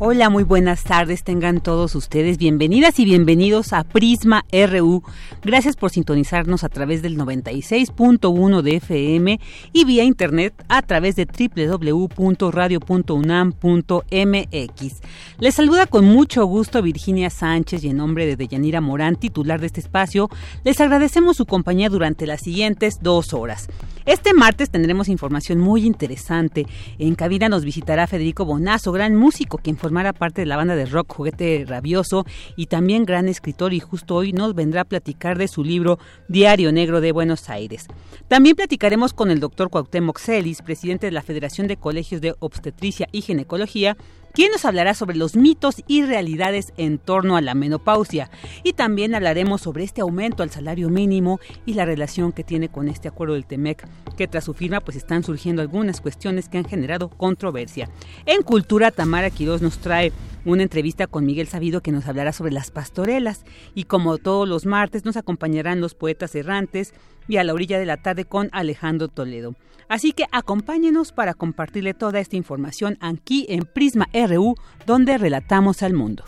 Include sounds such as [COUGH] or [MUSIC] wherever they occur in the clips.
Hola, muy buenas tardes, tengan todos ustedes bienvenidas y bienvenidos a Prisma RU. Gracias por sintonizarnos a través del 96.1 de FM y vía internet a través de www.radio.unam.mx. Les saluda con mucho gusto Virginia Sánchez y en nombre de Deyanira Morán, titular de este espacio, les agradecemos su compañía durante las siguientes dos horas. Este martes tendremos información muy interesante. En cabina nos visitará Federico Bonazo, gran músico, quien formará parte de la banda de rock Juguete Rabioso y también gran escritor y justo hoy nos vendrá a platicar de su libro Diario Negro de Buenos Aires. También platicaremos con el doctor Cuauhtémoc Celis, presidente de la Federación de Colegios de Obstetricia y Ginecología, quien nos hablará sobre los mitos y realidades en torno a la menopausia. Y también hablaremos sobre este aumento al salario mínimo y la relación que tiene con este acuerdo del TEMEC, que tras su firma pues están surgiendo algunas cuestiones que han generado controversia. En Cultura, Tamara Quiroz nos trae una entrevista con Miguel Sabido que nos hablará sobre las pastorelas y como todos los martes nos acompañarán los poetas errantes y a la orilla de la tarde con Alejandro Toledo. Así que acompáñenos para compartirle toda esta información aquí en Prisma RU, donde relatamos al mundo.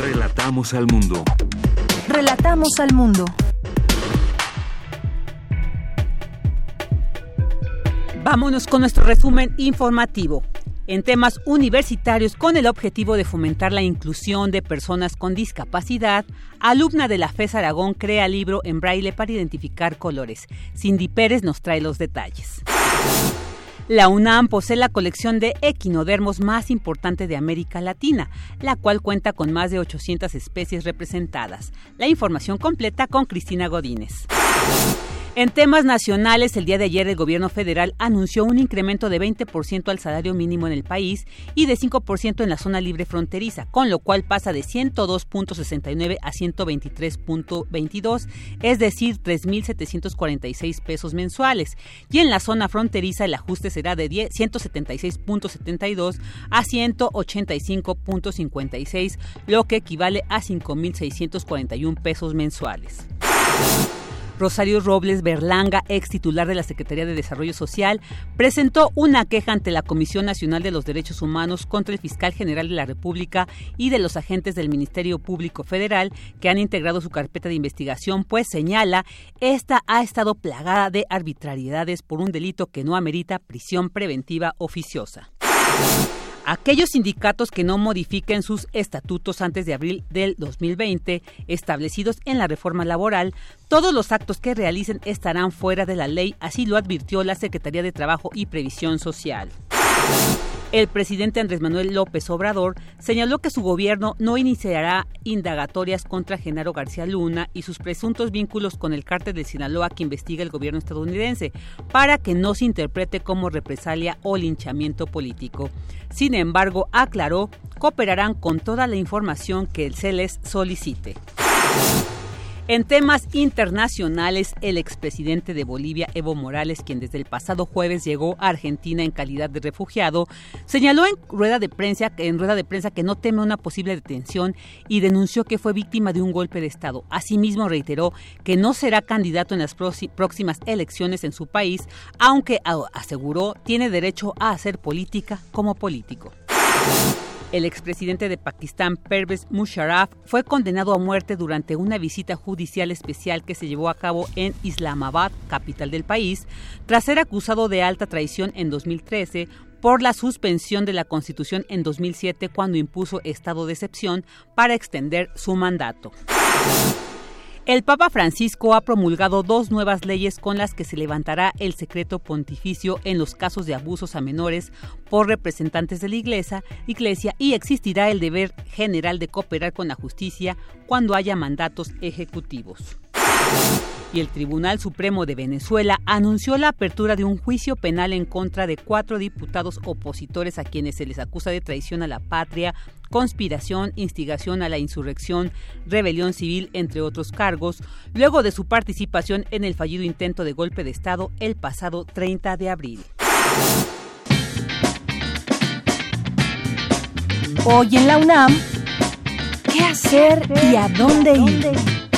Relatamos al mundo. Relatamos al mundo. Vámonos con nuestro resumen informativo en temas universitarios con el objetivo de fomentar la inclusión de personas con discapacidad, alumna de la FES Aragón crea libro en braille para identificar colores. Cindy Pérez nos trae los detalles. La UNAM posee la colección de equinodermos más importante de América Latina, la cual cuenta con más de 800 especies representadas. La información completa con Cristina Godínez. En temas nacionales, el día de ayer el gobierno federal anunció un incremento de 20% al salario mínimo en el país y de 5% en la zona libre fronteriza, con lo cual pasa de 102.69 a 123.22, es decir, 3.746 pesos mensuales. Y en la zona fronteriza el ajuste será de 176.72 a 185.56, lo que equivale a 5.641 pesos mensuales. Rosario Robles Berlanga, ex titular de la Secretaría de Desarrollo Social, presentó una queja ante la Comisión Nacional de los Derechos Humanos contra el fiscal general de la República y de los agentes del Ministerio Público Federal que han integrado su carpeta de investigación, pues señala esta ha estado plagada de arbitrariedades por un delito que no amerita prisión preventiva oficiosa. Aquellos sindicatos que no modifiquen sus estatutos antes de abril del 2020, establecidos en la reforma laboral, todos los actos que realicen estarán fuera de la ley, así lo advirtió la Secretaría de Trabajo y Previsión Social. El presidente Andrés Manuel López Obrador señaló que su gobierno no iniciará indagatorias contra Genaro García Luna y sus presuntos vínculos con el cártel de Sinaloa que investiga el gobierno estadounidense, para que no se interprete como represalia o linchamiento político. Sin embargo, aclaró, cooperarán con toda la información que se les solicite. En temas internacionales, el expresidente de Bolivia, Evo Morales, quien desde el pasado jueves llegó a Argentina en calidad de refugiado, señaló en rueda de prensa, en rueda de prensa que no teme una posible detención y denunció que fue víctima de un golpe de Estado. Asimismo, reiteró que no será candidato en las próximas elecciones en su país, aunque aseguró tiene derecho a hacer política como político. El expresidente de Pakistán, Pervez Musharraf, fue condenado a muerte durante una visita judicial especial que se llevó a cabo en Islamabad, capital del país, tras ser acusado de alta traición en 2013 por la suspensión de la Constitución en 2007 cuando impuso estado de excepción para extender su mandato. El Papa Francisco ha promulgado dos nuevas leyes con las que se levantará el secreto pontificio en los casos de abusos a menores por representantes de la Iglesia, Iglesia y existirá el deber general de cooperar con la justicia cuando haya mandatos ejecutivos y el Tribunal Supremo de Venezuela anunció la apertura de un juicio penal en contra de cuatro diputados opositores a quienes se les acusa de traición a la patria, conspiración, instigación a la insurrección, rebelión civil, entre otros cargos, luego de su participación en el fallido intento de golpe de Estado el pasado 30 de abril. Hoy en la UNAM, ¿qué hacer y a dónde ir?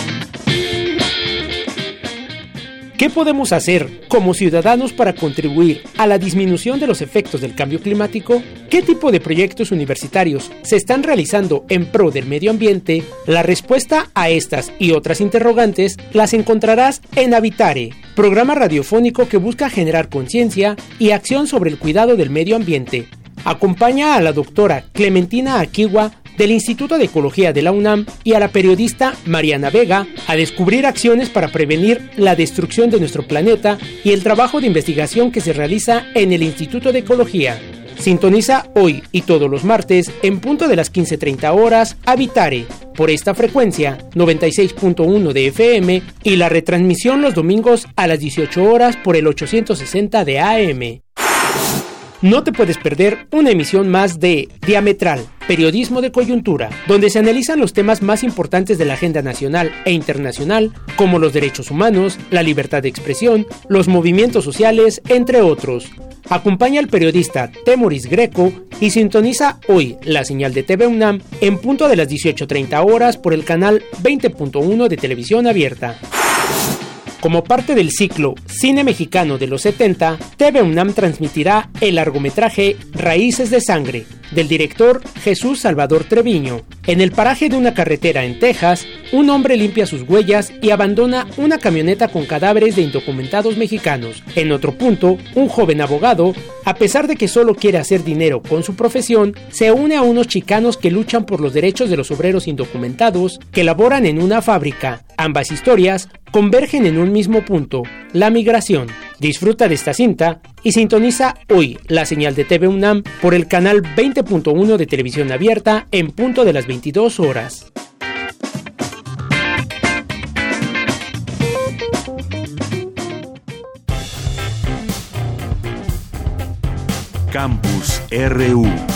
¿Qué podemos hacer como ciudadanos para contribuir a la disminución de los efectos del cambio climático? ¿Qué tipo de proyectos universitarios se están realizando en pro del medio ambiente? La respuesta a estas y otras interrogantes las encontrarás en Habitare, programa radiofónico que busca generar conciencia y acción sobre el cuidado del medio ambiente. Acompaña a la doctora Clementina Aquigua del Instituto de Ecología de la UNAM y a la periodista Mariana Vega a descubrir acciones para prevenir la destrucción de nuestro planeta y el trabajo de investigación que se realiza en el Instituto de Ecología. Sintoniza hoy y todos los martes en punto de las 15.30 horas Habitare por esta frecuencia 96.1 de FM y la retransmisión los domingos a las 18 horas por el 860 de AM. No te puedes perder una emisión más de Diametral, Periodismo de Coyuntura, donde se analizan los temas más importantes de la agenda nacional e internacional, como los derechos humanos, la libertad de expresión, los movimientos sociales, entre otros. Acompaña al periodista Temoris Greco y sintoniza hoy la señal de TV UNAM en punto de las 18.30 horas por el canal 20.1 de televisión abierta. Como parte del ciclo Cine Mexicano de los 70, TV UNAM transmitirá el largometraje Raíces de Sangre, del director Jesús Salvador Treviño. En el paraje de una carretera en Texas, un hombre limpia sus huellas y abandona una camioneta con cadáveres de indocumentados mexicanos. En otro punto, un joven abogado, a pesar de que solo quiere hacer dinero con su profesión, se une a unos chicanos que luchan por los derechos de los obreros indocumentados que laboran en una fábrica. Ambas historias convergen en un mismo punto, la migración. Disfruta de esta cinta y sintoniza hoy la señal de TV UNAM por el canal 20.1 de televisión abierta en punto de las 22 horas. Campus RU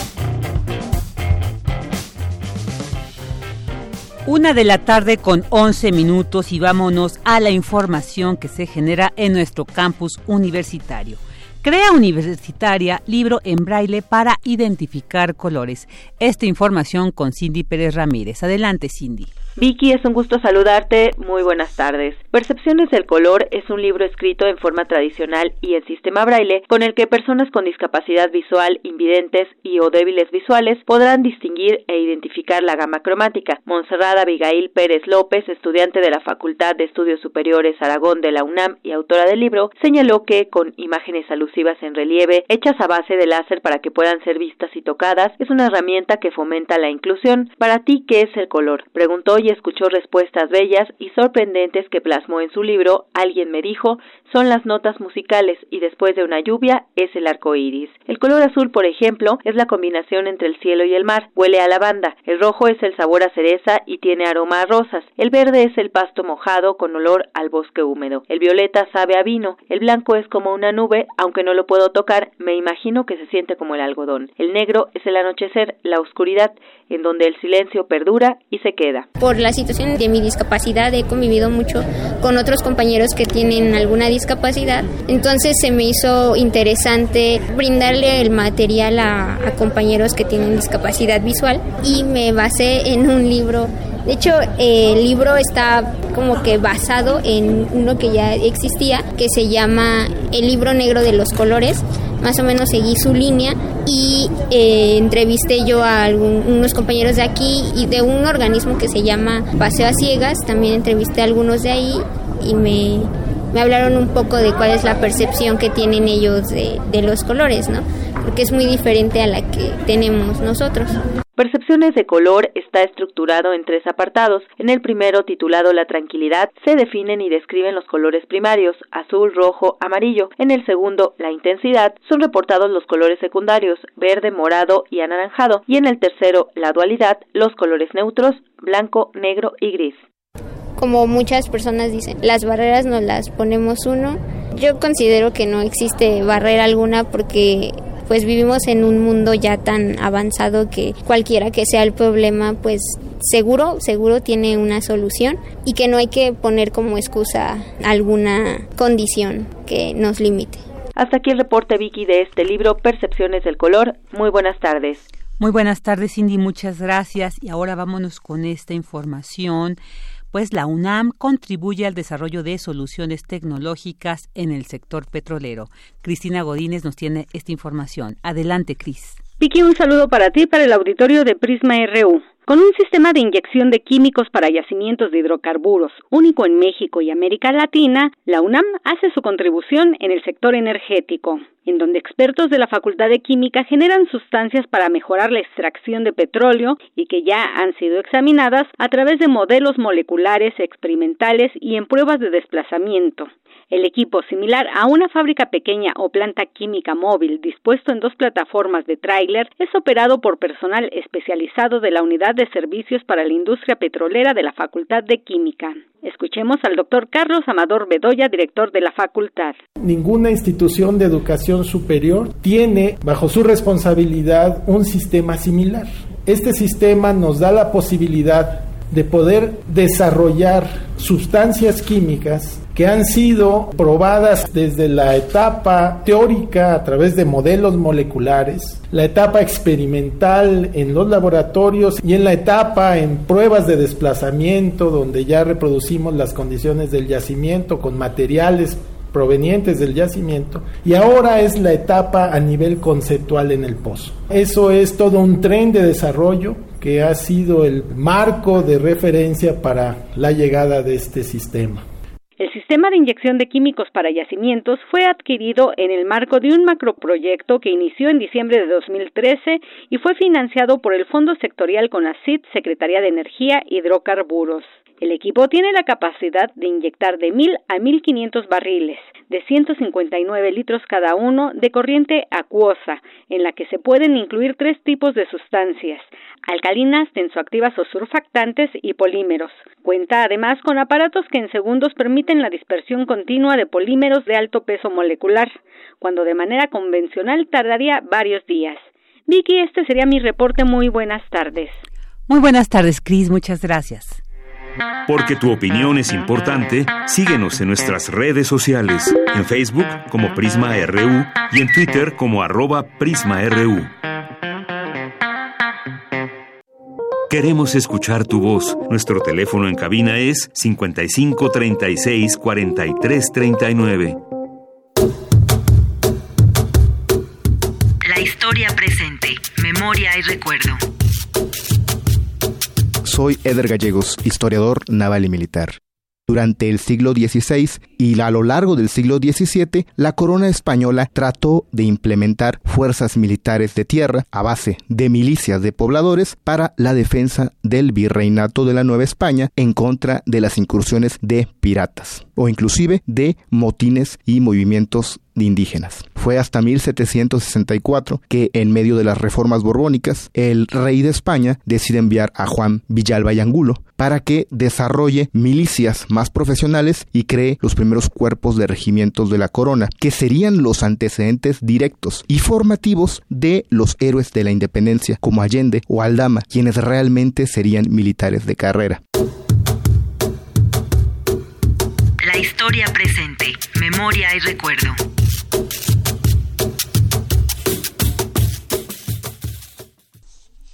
Una de la tarde con 11 minutos y vámonos a la información que se genera en nuestro campus universitario. Crea Universitaria libro en braille para identificar colores. Esta información con Cindy Pérez Ramírez. Adelante, Cindy. Vicky, es un gusto saludarte. Muy buenas tardes. Percepciones del color es un libro escrito en forma tradicional y en sistema braille con el que personas con discapacidad visual, invidentes y o débiles visuales podrán distinguir e identificar la gama cromática. Monserrada Abigail Pérez López, estudiante de la Facultad de Estudios Superiores Aragón de la UNAM y autora del libro, señaló que con imágenes alusivas en relieve, hechas a base de láser para que puedan ser vistas y tocadas, es una herramienta que fomenta la inclusión. Para ti, ¿qué es el color? Preguntó y escuchó respuestas bellas y sorprendentes que plasmó en su libro Alguien me dijo, son las notas musicales y después de una lluvia es el arco iris. El color azul, por ejemplo, es la combinación entre el cielo y el mar, huele a lavanda. El rojo es el sabor a cereza y tiene aroma a rosas. El verde es el pasto mojado con olor al bosque húmedo. El violeta sabe a vino. El blanco es como una nube, aunque no lo puedo tocar, me imagino que se siente como el algodón. El negro es el anochecer, la oscuridad, en donde el silencio perdura y se queda la situación de mi discapacidad he convivido mucho con otros compañeros que tienen alguna discapacidad. Entonces se me hizo interesante brindarle el material a, compañeros que tienen discapacidad visual y me basé en un libro de hecho, el libro está como que basado en uno que ya existía, que se llama El libro negro de los colores. Más o menos seguí su línea y eh, entrevisté yo a algunos compañeros de aquí y de un organismo que se llama Paseo a Ciegas. También entrevisté a algunos de ahí y me, me hablaron un poco de cuál es la percepción que tienen ellos de, de los colores, ¿no? Porque es muy diferente a la que tenemos nosotros. Percepciones de color está estructurado en tres apartados. En el primero, titulado La tranquilidad, se definen y describen los colores primarios, azul, rojo, amarillo. En el segundo, La intensidad, son reportados los colores secundarios, verde, morado y anaranjado. Y en el tercero, La dualidad, los colores neutros, blanco, negro y gris. Como muchas personas dicen, las barreras no las ponemos uno. Yo considero que no existe barrera alguna porque pues vivimos en un mundo ya tan avanzado que cualquiera que sea el problema, pues seguro, seguro tiene una solución y que no hay que poner como excusa alguna condición que nos limite. Hasta aquí el reporte Vicky de este libro Percepciones del Color. Muy buenas tardes. Muy buenas tardes, Cindy, muchas gracias. Y ahora vámonos con esta información pues la UNAM contribuye al desarrollo de soluciones tecnológicas en el sector petrolero. Cristina Godínez nos tiene esta información. Adelante, Cris. Vicky, un saludo para ti para el auditorio de Prisma RU. Con un sistema de inyección de químicos para yacimientos de hidrocarburos único en México y América Latina, la UNAM hace su contribución en el sector energético, en donde expertos de la Facultad de Química generan sustancias para mejorar la extracción de petróleo y que ya han sido examinadas a través de modelos moleculares experimentales y en pruebas de desplazamiento. El equipo, similar a una fábrica pequeña o planta química móvil dispuesto en dos plataformas de tráiler, es operado por personal especializado de la Unidad de Servicios para la Industria Petrolera de la Facultad de Química. Escuchemos al doctor Carlos Amador Bedoya, director de la facultad. Ninguna institución de educación superior tiene bajo su responsabilidad un sistema similar. Este sistema nos da la posibilidad de poder desarrollar sustancias químicas que han sido probadas desde la etapa teórica a través de modelos moleculares, la etapa experimental en los laboratorios y en la etapa en pruebas de desplazamiento donde ya reproducimos las condiciones del yacimiento con materiales provenientes del yacimiento y ahora es la etapa a nivel conceptual en el pozo. Eso es todo un tren de desarrollo que ha sido el marco de referencia para la llegada de este sistema. El sistema de inyección de químicos para yacimientos fue adquirido en el marco de un macroproyecto que inició en diciembre de 2013 y fue financiado por el Fondo Sectorial CONACIT, Secretaría de Energía Hidrocarburos. El equipo tiene la capacidad de inyectar de 1000 a 1500 barriles de 159 litros cada uno de corriente acuosa, en la que se pueden incluir tres tipos de sustancias, alcalinas, tensoactivas o surfactantes y polímeros. Cuenta además con aparatos que en segundos permiten la dispersión continua de polímeros de alto peso molecular, cuando de manera convencional tardaría varios días. Vicky, este sería mi reporte. Muy buenas tardes. Muy buenas tardes, Cris. Muchas gracias. Porque tu opinión es importante, síguenos en nuestras redes sociales, en Facebook como Prisma RU y en Twitter como arroba PrismaRU. Queremos escuchar tu voz. Nuestro teléfono en cabina es 55 36 43 39. La historia presente, memoria y recuerdo soy Eder Gallegos, historiador naval y militar. Durante el siglo XVI y a lo largo del siglo XVII, la corona española trató de implementar fuerzas militares de tierra a base de milicias de pobladores para la defensa del virreinato de la Nueva España en contra de las incursiones de piratas o inclusive de motines y movimientos de indígenas. Fue hasta 1764 que, en medio de las reformas borbónicas, el rey de España decide enviar a Juan Villalba y Angulo para que desarrolle milicias más profesionales y cree los primeros cuerpos de regimientos de la corona, que serían los antecedentes directos y formativos de los héroes de la independencia, como Allende o Aldama, quienes realmente serían militares de carrera. La historia presente, memoria y recuerdo.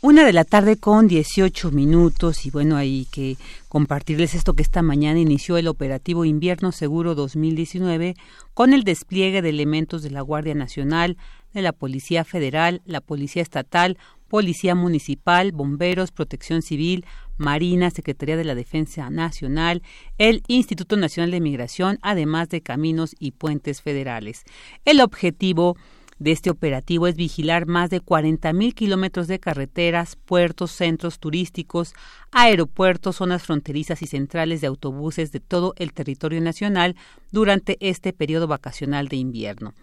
Una de la tarde con 18 minutos y bueno, hay que compartirles esto que esta mañana inició el operativo Invierno Seguro 2019 con el despliegue de elementos de la Guardia Nacional, de la Policía Federal, la Policía Estatal, Policía Municipal, Bomberos, Protección Civil, Marina, Secretaría de la Defensa Nacional, el Instituto Nacional de Migración, además de caminos y puentes federales. El objetivo de este operativo es vigilar más de 40 mil kilómetros de carreteras, puertos, centros turísticos, aeropuertos, zonas fronterizas y centrales de autobuses de todo el territorio nacional durante este periodo vacacional de invierno.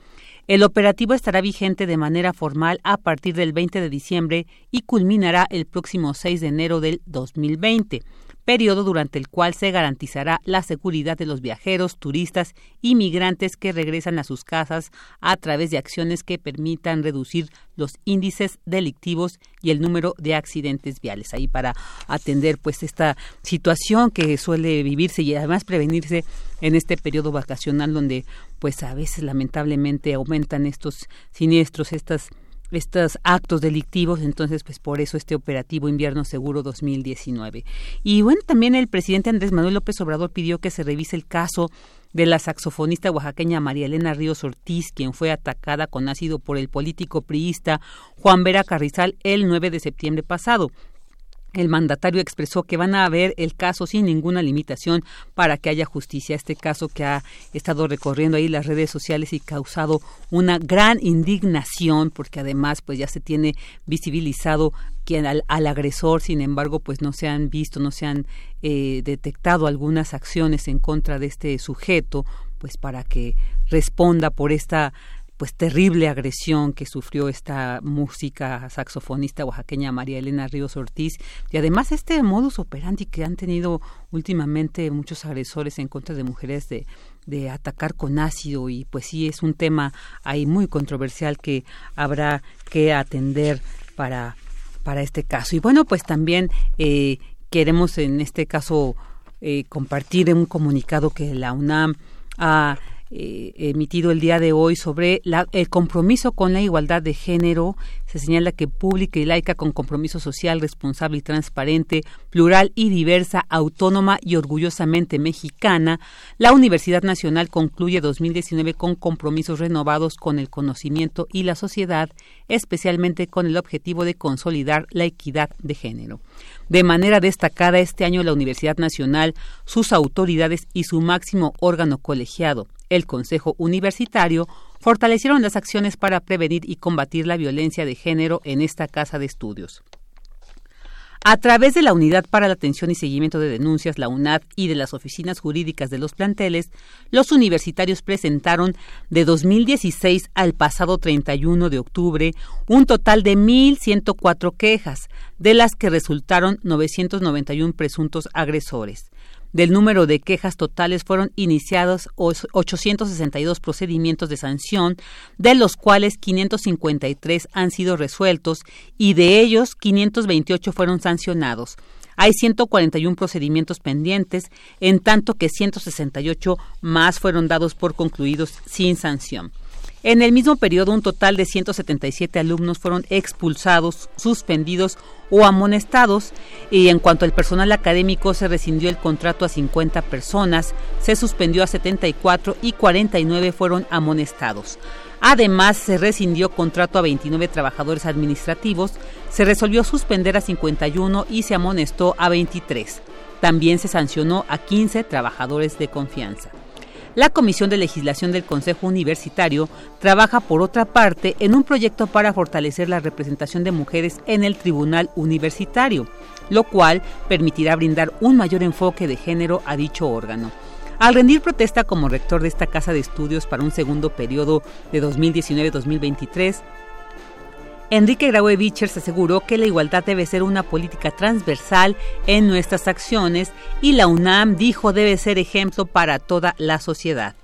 El operativo estará vigente de manera formal a partir del 20 de diciembre y culminará el próximo 6 de enero del 2020 periodo durante el cual se garantizará la seguridad de los viajeros, turistas y migrantes que regresan a sus casas a través de acciones que permitan reducir los índices delictivos y el número de accidentes viales. Ahí para atender pues esta situación que suele vivirse y además prevenirse en este periodo vacacional donde pues a veces lamentablemente aumentan estos siniestros, estas estos actos delictivos, entonces pues por eso este operativo Invierno Seguro 2019. Y bueno, también el presidente Andrés Manuel López Obrador pidió que se revise el caso de la saxofonista oaxaqueña María Elena Ríos Ortiz, quien fue atacada con ácido por el político priista Juan Vera Carrizal el 9 de septiembre pasado. El mandatario expresó que van a ver el caso sin ninguna limitación para que haya justicia. Este caso que ha estado recorriendo ahí las redes sociales y causado una gran indignación porque además pues ya se tiene visibilizado quien al, agresor, sin embargo pues no se han visto, no se han eh, detectado algunas acciones en contra de este sujeto pues para que responda por esta pues terrible agresión que sufrió esta música saxofonista oaxaqueña María Elena Ríos Ortiz. Y además este modus operandi que han tenido últimamente muchos agresores en contra de mujeres de, de atacar con ácido y pues sí es un tema ahí muy controversial que habrá que atender para para este caso. Y bueno pues también eh, queremos en este caso eh, compartir un comunicado que la UNAM ha eh, emitido el día de hoy sobre el compromiso con la igualdad de género. Se señala que pública y laica con compromiso social responsable y transparente, plural y diversa, autónoma y orgullosamente mexicana, la Universidad Nacional concluye 2019 con compromisos renovados con el conocimiento y la sociedad, especialmente con el objetivo de consolidar la equidad de género. De manera destacada, este año la Universidad Nacional, sus autoridades y su máximo órgano colegiado, el Consejo Universitario, fortalecieron las acciones para prevenir y combatir la violencia de género en esta casa de estudios. A través de la Unidad para la Atención y Seguimiento de Denuncias, la UNAD, y de las oficinas jurídicas de los planteles, los universitarios presentaron de 2016 al pasado 31 de octubre un total de 1.104 quejas, de las que resultaron 991 presuntos agresores. Del número de quejas totales fueron iniciados 862 procedimientos de sanción, de los cuales 553 han sido resueltos y de ellos 528 fueron sancionados. Hay 141 procedimientos pendientes, en tanto que 168 más fueron dados por concluidos sin sanción. En el mismo periodo, un total de 177 alumnos fueron expulsados, suspendidos o amonestados y en cuanto al personal académico se rescindió el contrato a 50 personas, se suspendió a 74 y 49 fueron amonestados. Además, se rescindió contrato a 29 trabajadores administrativos, se resolvió suspender a 51 y se amonestó a 23. También se sancionó a 15 trabajadores de confianza. La Comisión de Legislación del Consejo Universitario trabaja, por otra parte, en un proyecto para fortalecer la representación de mujeres en el Tribunal Universitario, lo cual permitirá brindar un mayor enfoque de género a dicho órgano. Al rendir protesta como rector de esta casa de estudios para un segundo periodo de 2019-2023, Enrique Graue Bichers aseguró que la igualdad debe ser una política transversal en nuestras acciones y la UNAM dijo debe ser ejemplo para toda la sociedad.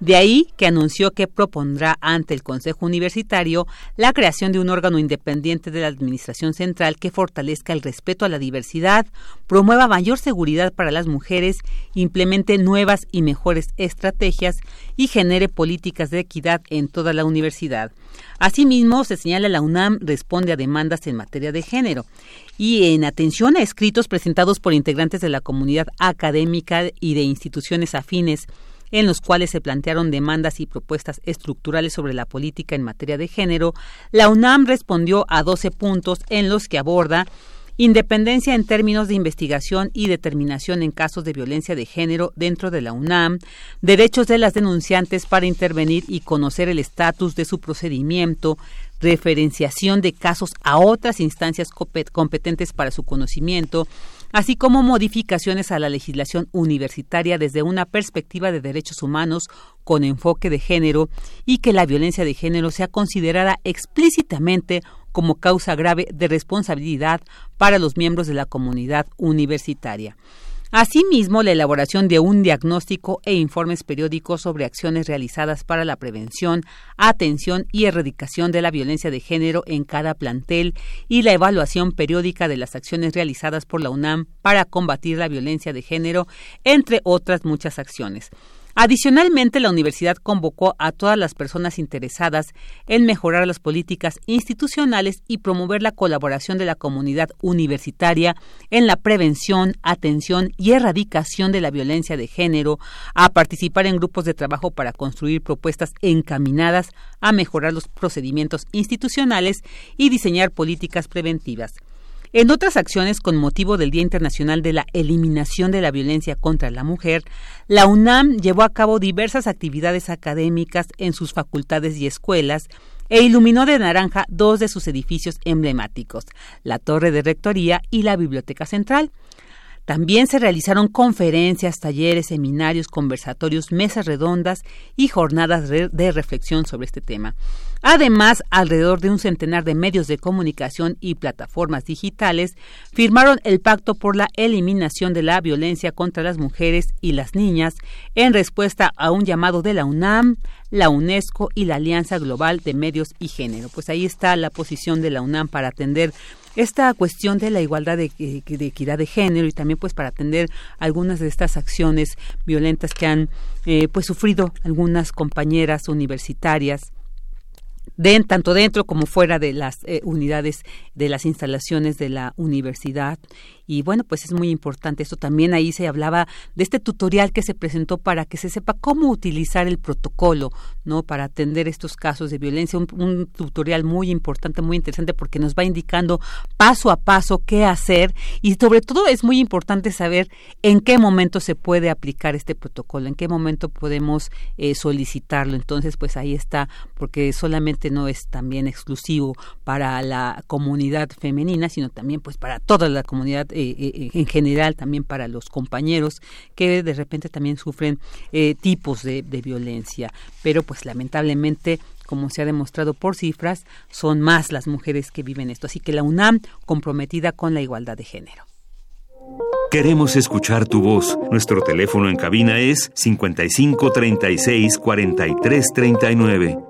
De ahí que anunció que propondrá ante el Consejo Universitario la creación de un órgano independiente de la Administración Central que fortalezca el respeto a la diversidad, promueva mayor seguridad para las mujeres, implemente nuevas y mejores estrategias y genere políticas de equidad en toda la universidad. Asimismo, se señala la UNAM responde a demandas en materia de género y en atención a escritos presentados por integrantes de la comunidad académica y de instituciones afines en los cuales se plantearon demandas y propuestas estructurales sobre la política en materia de género, la UNAM respondió a 12 puntos en los que aborda independencia en términos de investigación y determinación en casos de violencia de género dentro de la UNAM, derechos de las denunciantes para intervenir y conocer el estatus de su procedimiento, referenciación de casos a otras instancias competentes para su conocimiento, así como modificaciones a la legislación universitaria desde una perspectiva de derechos humanos con enfoque de género y que la violencia de género sea considerada explícitamente como causa grave de responsabilidad para los miembros de la comunidad universitaria. Asimismo, la elaboración de un diagnóstico e informes periódicos sobre acciones realizadas para la prevención, atención y erradicación de la violencia de género en cada plantel y la evaluación periódica de las acciones realizadas por la UNAM para combatir la violencia de género, entre otras muchas acciones. Adicionalmente, la universidad convocó a todas las personas interesadas en mejorar las políticas institucionales y promover la colaboración de la comunidad universitaria en la prevención, atención y erradicación de la violencia de género, a participar en grupos de trabajo para construir propuestas encaminadas a mejorar los procedimientos institucionales y diseñar políticas preventivas. En otras acciones con motivo del Día Internacional de la Eliminación de la Violencia contra la Mujer, la UNAM llevó a cabo diversas actividades académicas en sus facultades y escuelas e iluminó de naranja dos de sus edificios emblemáticos, la Torre de Rectoría y la Biblioteca Central. También se realizaron conferencias, talleres, seminarios, conversatorios, mesas redondas y jornadas de reflexión sobre este tema. Además, alrededor de un centenar de medios de comunicación y plataformas digitales firmaron el Pacto por la Eliminación de la Violencia contra las Mujeres y las Niñas en respuesta a un llamado de la UNAM, la UNESCO y la Alianza Global de Medios y Género. Pues ahí está la posición de la UNAM para atender esta cuestión de la igualdad de, equidad de género y también pues para atender algunas de estas acciones violentas que han eh, pues sufrido algunas compañeras universitarias tanto dentro como fuera de las eh, unidades de las instalaciones de la universidad y bueno, pues es muy importante esto. También ahí se hablaba de este tutorial que se presentó para que se sepa cómo utilizar el protocolo, ¿no? Para atender estos casos de violencia. Un, tutorial muy importante, muy interesante porque nos va indicando paso a paso qué hacer y sobre todo es muy importante saber en qué momento se puede aplicar este protocolo, en qué momento podemos eh, solicitarlo. Entonces, pues ahí está, porque solamente no es también exclusivo para la comunidad femenina, sino también pues para toda la comunidad eh, en general también para los compañeros que de repente también sufren eh, tipos de, de violencia. Pero pues lamentablemente como se ha demostrado por cifras, son más las mujeres que viven esto. Así que la UNAM comprometida con la igualdad de género. Queremos escuchar tu voz. Nuestro teléfono en cabina es 55 36 43 39.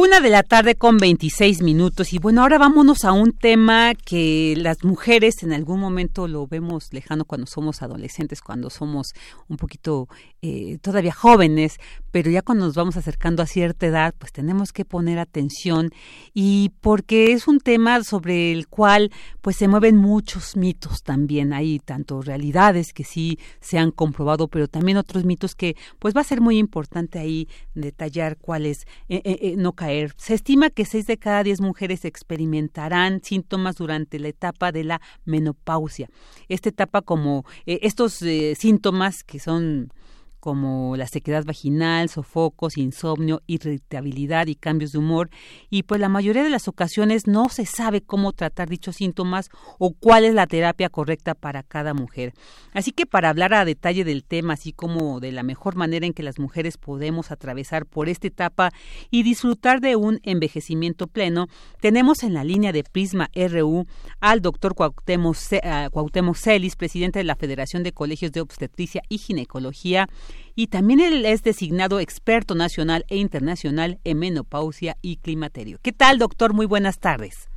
Una de la tarde con 26 minutos y bueno, ahora vámonos a un tema que las mujeres en algún momento lo vemos lejano cuando somos adolescentes, cuando somos un poquito eh, todavía jóvenes, pero ya cuando nos vamos acercando a cierta edad, pues tenemos que poner atención y porque es un tema sobre el cual pues se mueven muchos mitos también, hay tanto realidades que sí se han comprobado, pero también otros mitos que pues va a ser muy importante ahí detallar cuáles eh, eh, no caer. Se estima que seis de cada diez mujeres experimentarán síntomas durante la etapa de la menopausia. Esta etapa como estos síntomas que son como la sequedad vaginal, sofocos, insomnio, irritabilidad y cambios de humor, y pues la mayoría de las ocasiones no se sabe cómo tratar dichos síntomas o cuál es la terapia correcta para cada mujer. Así que para hablar a detalle del tema, así como de la mejor manera en que las mujeres podemos atravesar por esta etapa y disfrutar de un envejecimiento pleno, tenemos en la línea de Prisma RU al doctor Cuauhtémoc, Cuauhtémoc Celis, presidente de la Federación de Colegios de Obstetricia y Ginecología, y también él es designado experto nacional e internacional en menopausia y climaterio. ¿Qué tal, doctor? Muy buenas tardes.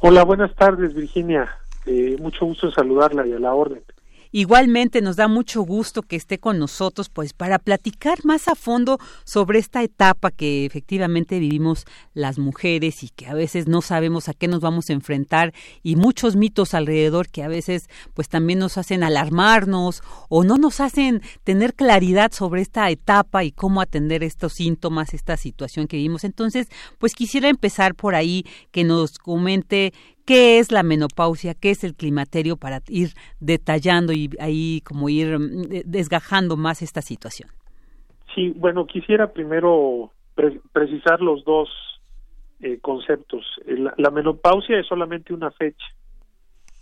Hola, buenas tardes, Virginia. Eh, mucho gusto saludarla y a la orden. Igualmente nos da mucho gusto que esté con nosotros pues para platicar más a fondo sobre esta etapa que efectivamente vivimos las mujeres y que a veces no sabemos a qué nos vamos a enfrentar y muchos mitos alrededor que a veces pues también nos hacen alarmarnos o no nos hacen tener claridad sobre esta etapa y cómo atender estos síntomas, esta situación que vivimos. Entonces, pues quisiera empezar por ahí que nos comente qué es la menopausia, qué es el climaterio para ir detallando y ahí como ir mm, desgajando más esta situación. Sí, bueno, quisiera primero precisar los dos eh, conceptos. La, menopausia es solamente una fecha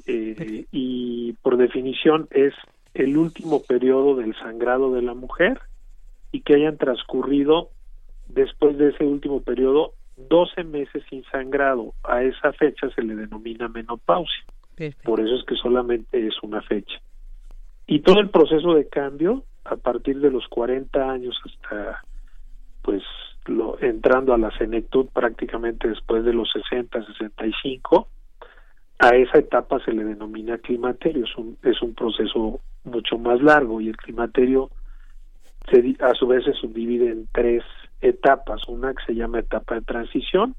eh, y por definición es el último periodo del sangrado de la mujer y que hayan transcurrido después de ese último periodo 12 meses sin sangrado. A esa fecha se le denomina menopausia. Por eso es que solamente es una fecha. Y todo el proceso de cambio, a partir de los 40 años hasta, pues, lo, entrando a la senectud prácticamente después de los 60, 65, a esa etapa se le denomina climaterio. Es un, es un proceso mucho más largo y el climaterio se, a su vez se subdivide en tres etapas, una que se llama etapa de transición,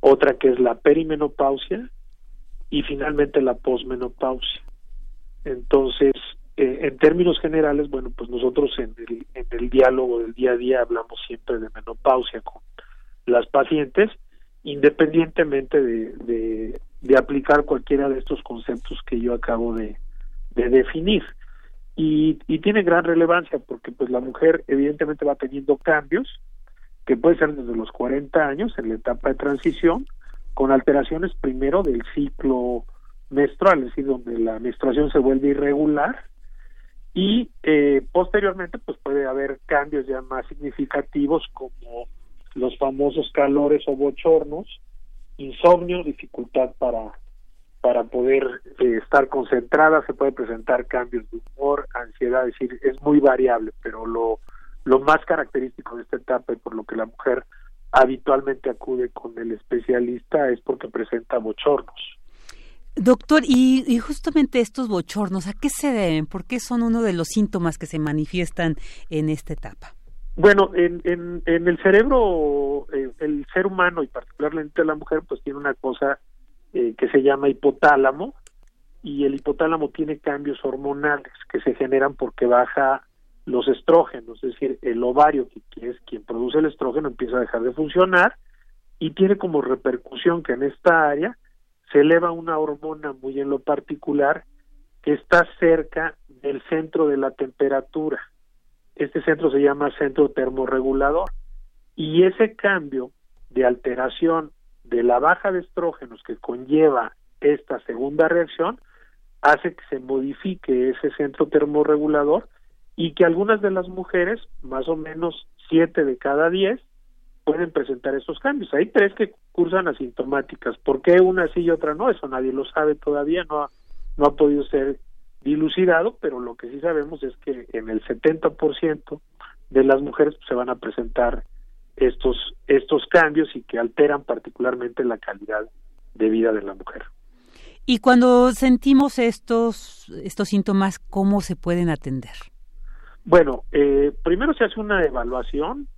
otra que es la perimenopausia y finalmente la posmenopausia. Entonces, eh, en términos generales, bueno, pues nosotros en el, en el diálogo del día a día hablamos siempre de menopausia con las pacientes, independientemente de, de, aplicar cualquiera de estos conceptos que yo acabo de, de definir y, y tiene gran relevancia porque pues la mujer evidentemente va teniendo cambios que puede ser desde los 40 años en la etapa de transición con alteraciones primero del ciclo menstrual, es decir, donde la menstruación se vuelve irregular y eh, posteriormente pues puede haber cambios ya más significativos como los famosos calores o bochornos, insomnio, dificultad para para poder eh, estar concentrada, se puede presentar cambios de humor, ansiedad, es decir, es muy variable, pero lo, lo más característico de esta etapa y por lo que la mujer habitualmente acude con el especialista es porque presenta bochornos. Doctor, y, y, justamente estos bochornos, ¿a qué se deben? ¿Por qué son uno de los síntomas que se manifiestan en esta etapa? Bueno, en, en, en el cerebro, eh, el ser humano y particularmente la mujer, pues tiene una cosa eh, que se llama hipotálamo y el hipotálamo tiene cambios hormonales que se generan porque baja los estrógenos, es decir, el ovario, que es quien produce el estrógeno, empieza a dejar de funcionar y tiene como repercusión que en esta área se eleva una hormona muy en lo particular que está cerca del centro de la temperatura. Este centro se llama centro termorregulador y ese cambio de alteración de la baja de estrógenos que conlleva esta segunda reacción hace que se modifique ese centro termorregulador y que algunas de las mujeres, más o menos siete de cada diez, pueden presentar estos cambios. Hay tres que cursan asintomáticas. ¿Por qué una sí y otra no? Eso nadie lo sabe todavía, no ha, no ha podido ser dilucidado, pero lo que sí sabemos es que en el 70% de las mujeres se van a presentar estos, estos cambios y que alteran particularmente la calidad de vida de la mujer. Y cuando sentimos estos, estos síntomas, ¿cómo se pueden atender? Bueno, eh, primero se hace una evaluación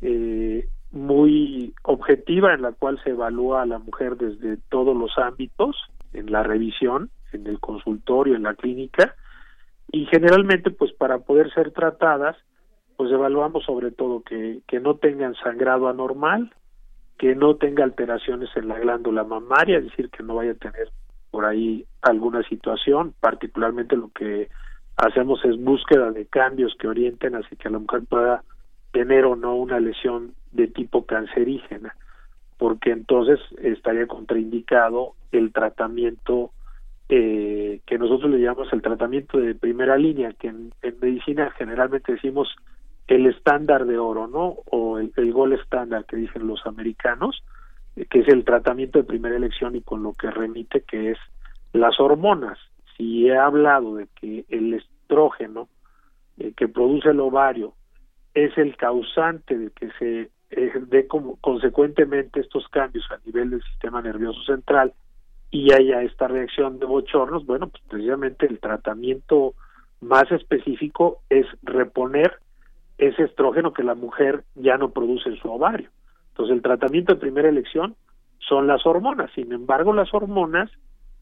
eh, muy objetiva en la cual se evalúa a la mujer desde todos los ámbitos, en la revisión, en el consultorio, en la clínica, y generalmente pues para poder ser tratadas pues evaluamos sobre todo que, que no tengan sangrado anormal, que no tenga alteraciones en la glándula mamaria, es decir, que no vaya a tener por ahí alguna situación, particularmente lo que hacemos es búsqueda de cambios que orienten así que la mujer pueda tener o no una lesión de tipo cancerígena, porque entonces estaría contraindicado el tratamiento eh, que nosotros le llamamos el tratamiento de primera línea, que en, en medicina generalmente decimos el estándar de oro, ¿no? O el, gol estándar que dicen los americanos, eh, que es el tratamiento de primera elección y con lo que remite que es las hormonas. Si he hablado de que el estrógeno eh, que produce el ovario es el causante de que se eh, dé como consecuentemente estos cambios a nivel del sistema nervioso central y haya esta reacción de bochornos, bueno, pues precisamente el tratamiento más específico es reponer ese estrógeno que la mujer ya no produce en su ovario. Entonces el tratamiento de primera elección son las hormonas. Sin embargo, las hormonas,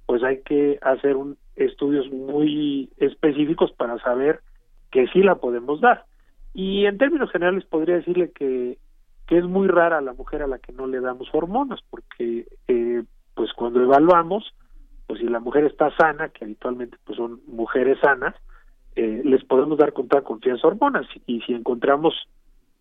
pues hay que hacer un, estudios muy específicos para saber que sí la podemos dar. Y en términos generales podría decirle que, es muy rara la mujer a la que no le damos hormonas, porque eh, pues cuando evaluamos, pues si la mujer está sana, que habitualmente pues son mujeres sanas, eh, les podemos dar con toda confianza hormonas y si encontramos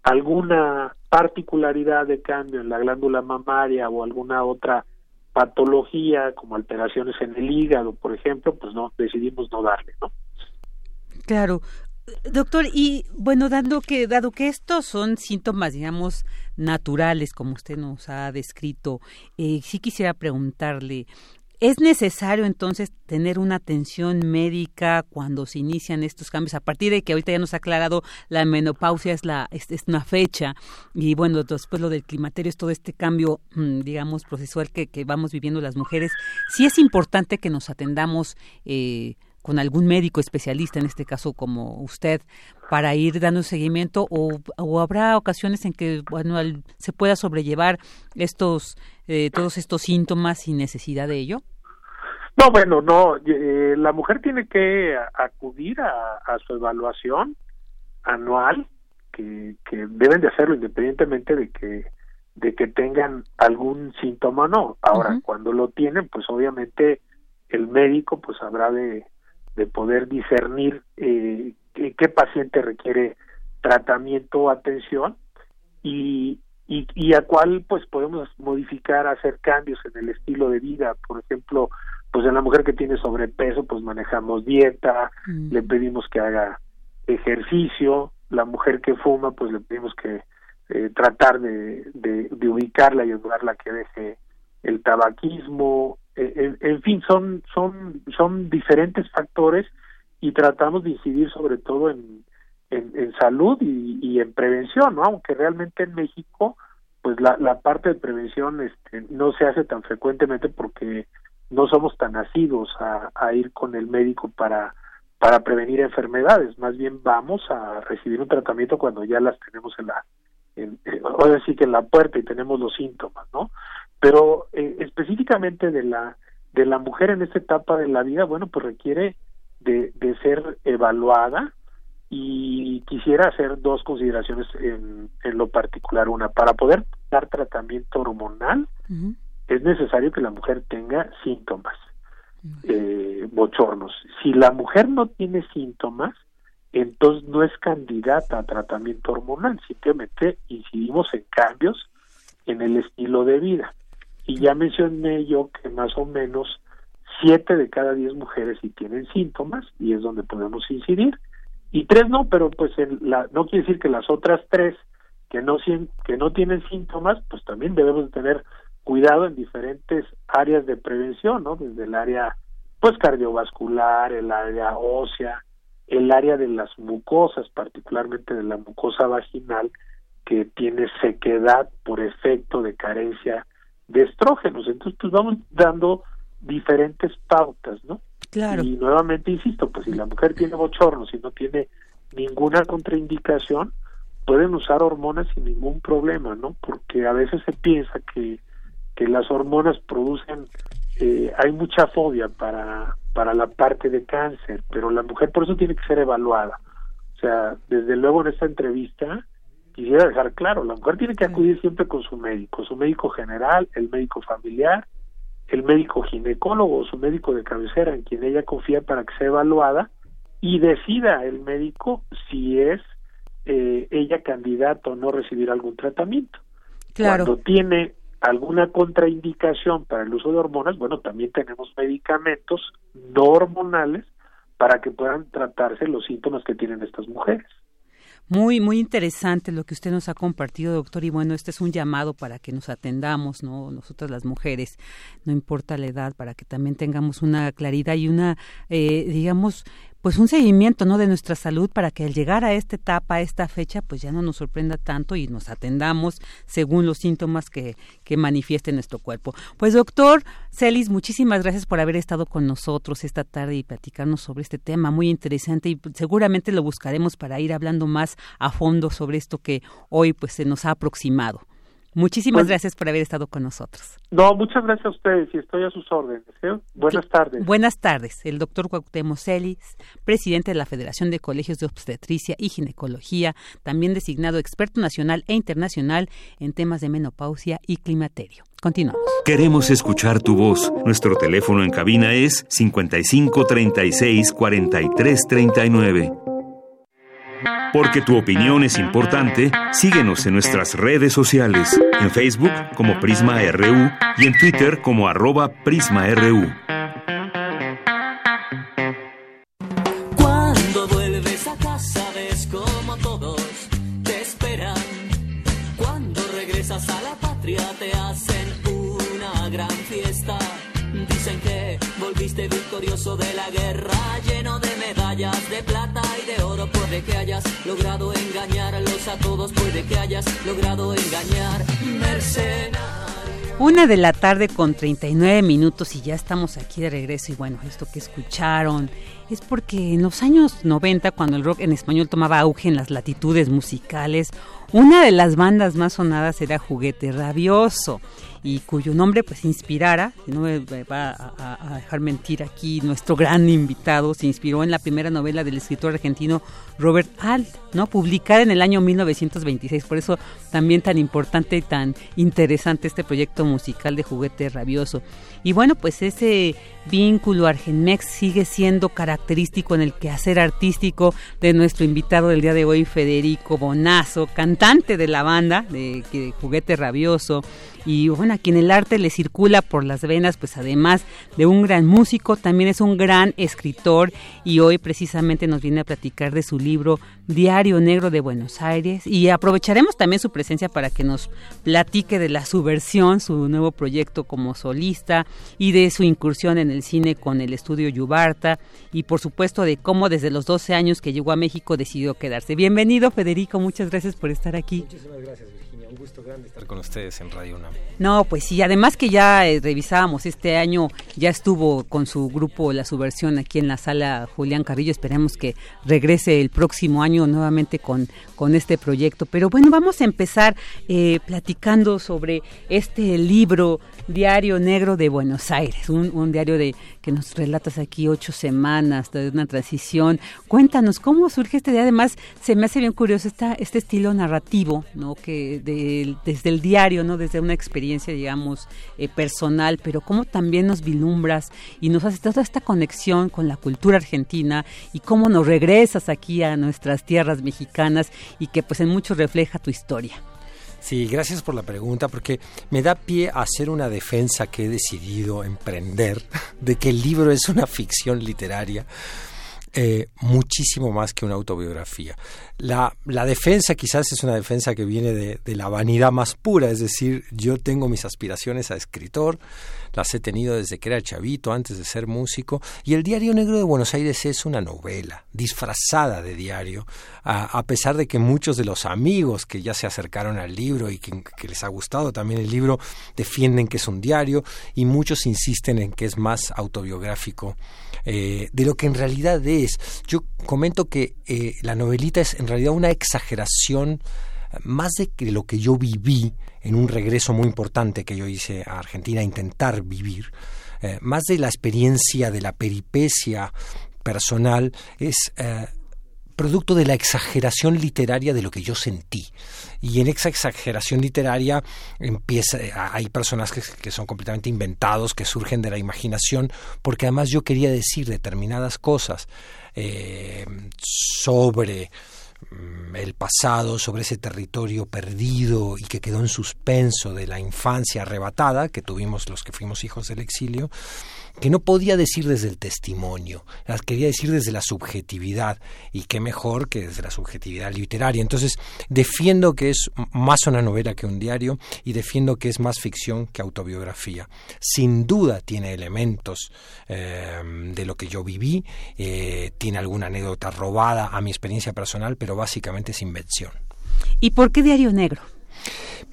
alguna particularidad de cambio en la glándula mamaria o alguna otra patología como alteraciones en el hígado, por ejemplo, pues no decidimos no darle, ¿no? Claro. Doctor, y bueno, dando que, dado que estos son síntomas, digamos, naturales, como usted nos ha descrito, eh, sí quisiera preguntarle, ¿Es necesario entonces tener una atención médica cuando se inician estos cambios? A partir de que ahorita ya nos ha aclarado la menopausia es, la, es, una fecha y bueno, después lo del climaterio es todo este cambio, mm, digamos, procesual que, vamos viviendo las mujeres. Sí es importante que nos atendamos eh, con algún médico especialista, en este caso como usted, para ir dando seguimiento o, o habrá ocasiones en que bueno, se pueda sobrellevar estos eh, todos estos síntomas sin necesidad de ello? No, bueno, no. Eh, la mujer tiene que acudir a, su evaluación anual, que, que, deben de hacerlo independientemente de que de que tengan algún síntoma o no. Ahora, cuando lo tienen, pues obviamente el médico pues habrá de, de poder discernir eh, qué paciente requiere tratamiento o atención y, y, y a cuál pues podemos modificar, hacer cambios en el estilo de vida, por ejemplo, pues en la mujer que tiene sobrepeso, pues manejamos dieta, mm. le pedimos que haga ejercicio, la mujer que fuma, pues le pedimos que eh, tratar de, de, ubicarla y ayudarla a que deje el tabaquismo, eh, en, fin, son, son, son diferentes factores y tratamos de incidir sobre todo en, en, salud y, en prevención, ¿no? Aunque realmente en México, pues la, la parte de prevención este, no se hace tan frecuentemente porque no somos tan nacidos a, a ir con el médico para para prevenir enfermedades, más bien vamos a recibir un tratamiento cuando ya las tenemos en la, en, eh, sí que en la puerta y tenemos los síntomas, ¿no? Pero eh, específicamente de la de la mujer en esta etapa de la vida, bueno, pues requiere de, de ser evaluada, y quisiera hacer dos consideraciones en, en lo particular. Una, para poder dar tratamiento hormonal es necesario que la mujer tenga síntomas eh, bochornos. Si la mujer no tiene síntomas, entonces no es candidata a tratamiento hormonal, simplemente incidimos en cambios en el estilo de vida. Y ya mencioné yo que más o menos siete de cada diez mujeres sí tienen síntomas y es donde podemos incidir y tres no, pero pues la, no quiere decir que las otras tres que no, que no tienen síntomas, pues también debemos tener cuidado en diferentes áreas de prevención, ¿no? Desde el área pues cardiovascular, el área ósea, el área de las mucosas, particularmente de la mucosa vaginal, que tiene sequedad por efecto de carencia de estrógenos. Entonces, pues vamos dando diferentes pautas, ¿no? Y nuevamente insisto, pues si la mujer tiene bochornos y no tiene ninguna contraindicación, pueden usar hormonas sin ningún problema, ¿no? Porque a veces se piensa que, que las hormonas producen, eh, hay mucha fobia para, para la parte de cáncer, pero la mujer por eso tiene que ser evaluada. O sea, desde luego en esta entrevista quisiera dejar claro, la mujer tiene que acudir siempre con su médico, su médico general, el médico familiar, el médico ginecólogo o su médico de cabecera en quien ella confía para que sea evaluada y decida el médico si es eh, ella candidata o no recibir algún tratamiento. Claro. Cuando tiene alguna contraindicación para el uso de hormonas, bueno, también tenemos medicamentos no hormonales para que puedan tratarse los síntomas que tienen estas mujeres. Muy, muy interesante lo que usted nos ha compartido, doctor. Y bueno, este es un llamado para que nos atendamos, ¿no? Nosotras las mujeres, no importa la edad, para que también tengamos una claridad y una, eh, digamos, pues un seguimiento no de nuestra salud para que al llegar a esta etapa, a esta fecha, pues ya no nos sorprenda tanto y nos atendamos según los síntomas que, que manifieste nuestro cuerpo. Pues doctor Celis, muchísimas gracias por haber estado con nosotros esta tarde y platicarnos sobre este tema muy interesante y seguramente lo buscaremos para ir hablando más a fondo sobre esto que hoy pues se nos ha aproximado. Muchísimas pues gracias por haber estado con nosotros. No, muchas gracias a ustedes y estoy a sus órdenes. ¿eh? Buenas tardes. Buenas tardes. El doctor Cuauhtémoc Celis, presidente de la Federación de Colegios de Obstetricia y Ginecología, también designado experto nacional e internacional en temas de menopausia y climaterio. Continuamos. Queremos escuchar tu voz. Nuestro teléfono en cabina es 55 36 43 39. Porque tu opinión es importante, síguenos en nuestras redes sociales, en Facebook como Prisma RU y en Twitter como arroba PrismaRU. Cuando vuelves a casa ves como todos te esperan. Cuando regresas a la patria te hacen una gran fiesta. Dicen que volviste victorioso de la guerra, lleno de de plata y de oro. Puede que hayas logrado engañarlos a todos, puede que hayas logrado engañar mercenarios. Una de la tarde con 39 minutos y ya estamos aquí de regreso. Y bueno, esto que escucharon es porque en los años 90, cuando el rock en español tomaba auge en las latitudes musicales, una de las bandas más sonadas era Juguete Rabioso y cuyo nombre pues inspirara, no me va a, dejar mentir aquí, nuestro gran invitado se inspiró en la primera novela del escritor argentino Robert Alt, ¿no? publicada en el año 1926, por eso también tan importante y tan interesante este proyecto musical de Juguete Rabioso. Y bueno, pues ese vínculo Argenmex sigue siendo característico en el quehacer artístico de nuestro invitado del día de hoy, Federico Bonazo, cantante de la banda de, Juguete Rabioso. Y bueno, a quien el arte le circula por las venas, pues además de un gran músico, también es un gran escritor. Y hoy precisamente nos viene a platicar de su libro Diario Negro de Buenos Aires. Y aprovecharemos también su presencia para que nos platique de la subversión, su nuevo proyecto como solista y de su incursión en el cine con el estudio Yubarta y por supuesto de cómo desde los 12 años que llegó a México decidió quedarse. Bienvenido Federico, muchas gracias por estar aquí. Muchísimas gracias un gusto grande estar con ustedes en Radio UNAM. No, pues sí, además que ya eh, revisábamos este año, ya estuvo con su grupo La Subversión aquí en la sala Julián Carrillo, esperemos que regrese el próximo año nuevamente con, con este proyecto. Pero bueno, vamos a empezar eh, platicando sobre este libro Diario Negro de Buenos Aires, un, diario de que nos relatas aquí ocho semanas de una transición. Cuéntanos cómo surge este día. Además, se me hace bien curioso esta, este estilo narrativo, ¿no? Que desde el diario, no, desde una experiencia, digamos, eh, personal, pero cómo también nos vilumbras y nos haces toda esta conexión con la cultura argentina y cómo nos regresas aquí a nuestras tierras mexicanas y que pues en mucho refleja tu historia. Sí, gracias por la pregunta, porque me da pie a hacer una defensa que he decidido emprender de que el libro es una ficción literaria. Eh, muchísimo más que una autobiografía. La, defensa quizás es una defensa que viene de, la vanidad más pura, es decir, yo tengo mis aspiraciones a escritor, las he tenido desde que era chavito, antes de ser músico, y el Diario Negro de Buenos Aires es una novela disfrazada de diario, a, pesar de que muchos de los amigos que ya se acercaron al libro y que, les ha gustado también el libro defienden que es un diario y muchos insisten en que es más autobiográfico eh, de lo que en realidad es. Yo comento que eh, la novelita es en realidad una exageración más de que lo que yo viví en un regreso muy importante que yo hice a Argentina, intentar vivir, eh, más de la experiencia de la peripecia personal, es eh, producto de la exageración literaria de lo que yo sentí. Y en esa exageración literaria empieza, hay personajes que, son completamente inventados, que surgen de la imaginación, porque además yo quería decir determinadas cosas eh, sobre Mm, el pasado, sobre ese territorio perdido y que quedó en suspenso de la infancia arrebatada que tuvimos los que fuimos hijos del exilio, que no podía decir desde el testimonio, las quería decir desde la subjetividad, y qué mejor que desde la subjetividad literaria. Entonces, defiendo que es más una novela que un diario y defiendo que es más ficción que autobiografía. Sin duda tiene elementos eh, de lo que yo viví, eh, tiene alguna anécdota robada a mi experiencia personal, pero básicamente es invención. ¿Y por qué Diario Negro?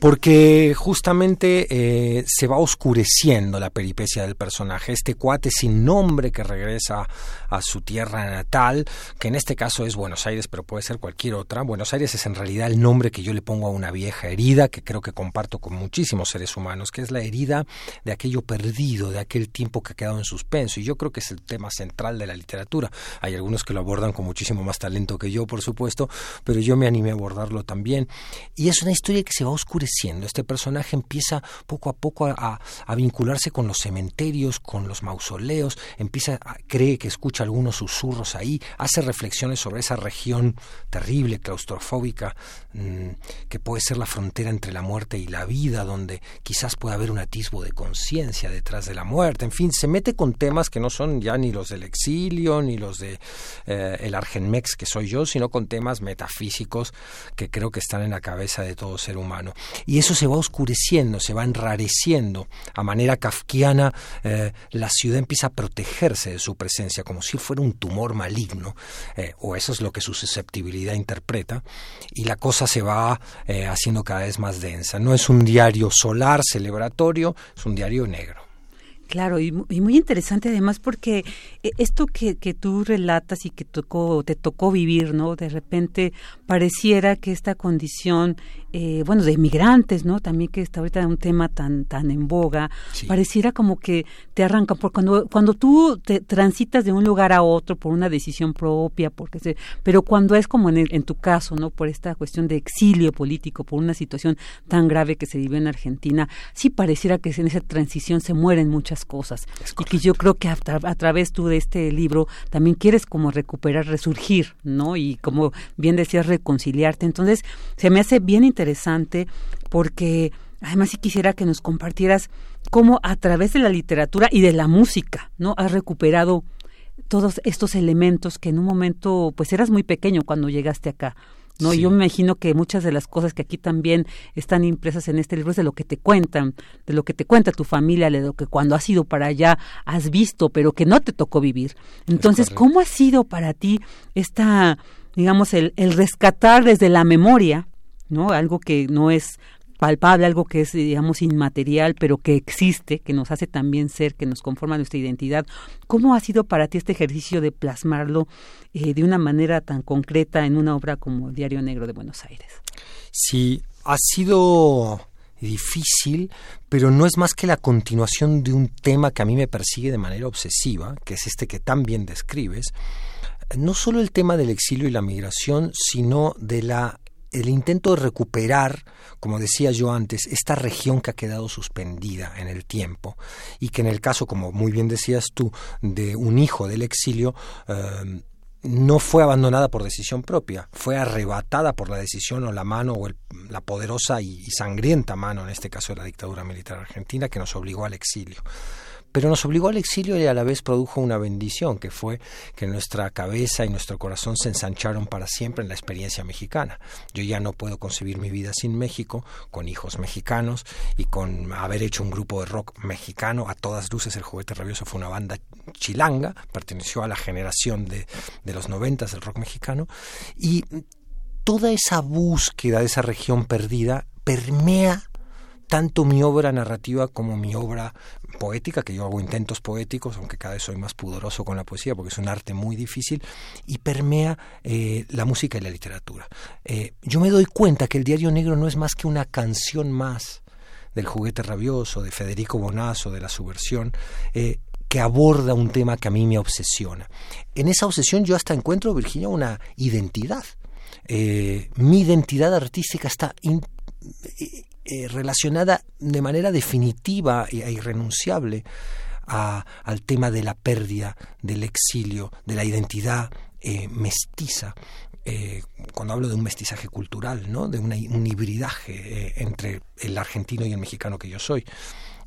Porque justamente eh, se va oscureciendo la peripecia del personaje. Este cuate sin nombre que regresa a su tierra natal, que en este caso es Buenos Aires, pero puede ser cualquier otra. Buenos Aires es en realidad el nombre que yo le pongo a una vieja herida que creo que comparto con muchísimos seres humanos, que es la herida de aquello perdido, de aquel tiempo que ha quedado en suspenso. Y yo creo que es el tema central de la literatura. Hay algunos que lo abordan con muchísimo más talento que yo, por supuesto, pero yo me animé a abordarlo también. Y es una historia que se va oscureciendo este personaje empieza poco a poco a, vincularse con los cementerios, con los mausoleos, empieza, a, cree que escucha algunos susurros ahí, hace reflexiones sobre esa región terrible, claustrofóbica, mm, que puede ser la frontera entre la muerte y la vida, donde quizás pueda haber un atisbo de conciencia detrás de la muerte. En fin, se mete con temas que no son ya ni los del exilio, ni los de eh, el Argenmex que soy yo, sino con temas metafísicos que creo que están en la cabeza de todo ser humano y eso se va oscureciendo, se va enrareciendo. A manera kafkiana, eh, la ciudad empieza a protegerse de su presencia, como si fuera un tumor maligno, eh, o eso es lo que su susceptibilidad interpreta, y la cosa se va eh, haciendo cada vez más densa. No es un diario solar, celebratorio, es un diario negro. Claro, y, muy interesante además porque esto que, que tú relatas y que tocó, te tocó vivir, ¿no? De repente pareciera que esta condición eh, bueno, de migrantes, ¿no? También que está ahorita un tema tan tan en boga, pareciera como que te arranca por cuando cuando tú te transitas de un lugar a otro por una decisión propia, porque se, pero cuando es como en, en tu caso, ¿no? Por esta cuestión de exilio político, por una situación tan grave que se vive en Argentina, sí pareciera que en esa transición se mueren muchas cosas y que yo creo que a, a través tú de este libro también quieres como recuperar, resurgir, ¿no? Y como bien decías reconciliarte, entonces se me hace bien interesante interesante porque además si quisiera que nos compartieras cómo a través de la literatura y de la música, ¿no? Has recuperado todos estos elementos que en un momento, pues eras muy pequeño cuando llegaste acá. ¿No? Yo me imagino que muchas de las cosas que aquí también están impresas en este libro es de lo que te cuentan, de lo que te cuenta tu familia, de lo que cuando has ido para allá has visto, pero que no te tocó vivir. Entonces, ¿cómo ha sido para ti esta, digamos, el, el rescatar desde la memoria ¿no? Algo que no es palpable, algo que es, digamos, inmaterial, pero que existe, que nos hace también ser, que nos conforma nuestra identidad. ¿Cómo ha sido para ti este ejercicio de plasmarlo eh, de una manera tan concreta en una obra como el Diario Negro de Buenos Aires? Sí, ha sido difícil, pero no es más que la continuación de un tema que a mí me persigue de manera obsesiva, que es este que tan bien describes, no solo el tema del exilio y la migración, sino de la el intento de recuperar, como decía yo antes, esta región que ha quedado suspendida en el tiempo y que en el caso, como muy bien decías tú, de un hijo del exilio, eh, no fue abandonada por decisión propia, fue arrebatada por la decisión o la mano o la poderosa y, sangrienta mano, en este caso de la dictadura militar argentina, que nos obligó al exilio pero nos obligó al exilio y a la vez produjo una bendición, que fue que nuestra cabeza y nuestro corazón se ensancharon para siempre en la experiencia mexicana. Yo ya no puedo concebir mi vida sin México, con hijos mexicanos y con haber hecho un grupo de rock mexicano. A todas luces, El Juguete Rabioso fue una banda chilanga, perteneció a la generación de, de los noventas del rock mexicano y toda esa búsqueda de esa región perdida permea tanto mi obra narrativa como mi obra poética, que yo hago intentos poéticos, aunque cada vez soy más pudoroso con la poesía porque es un arte muy difícil, y permea eh, la música y la literatura. Eh, yo me doy cuenta que el Diario Negro no es más que una canción más del juguete rabioso, de Federico Bonazo, de la subversión, eh, que aborda un tema que a mí me obsesiona. En esa obsesión yo hasta encuentro, Virginia, una identidad. mi identidad artística está eh, relacionada de manera definitiva e irrenunciable al tema de la pérdida, del exilio, de la identidad eh, mestiza. Eh, cuando hablo de un mestizaje cultural, ¿no? de un hibridaje entre el argentino y el mexicano que yo soy.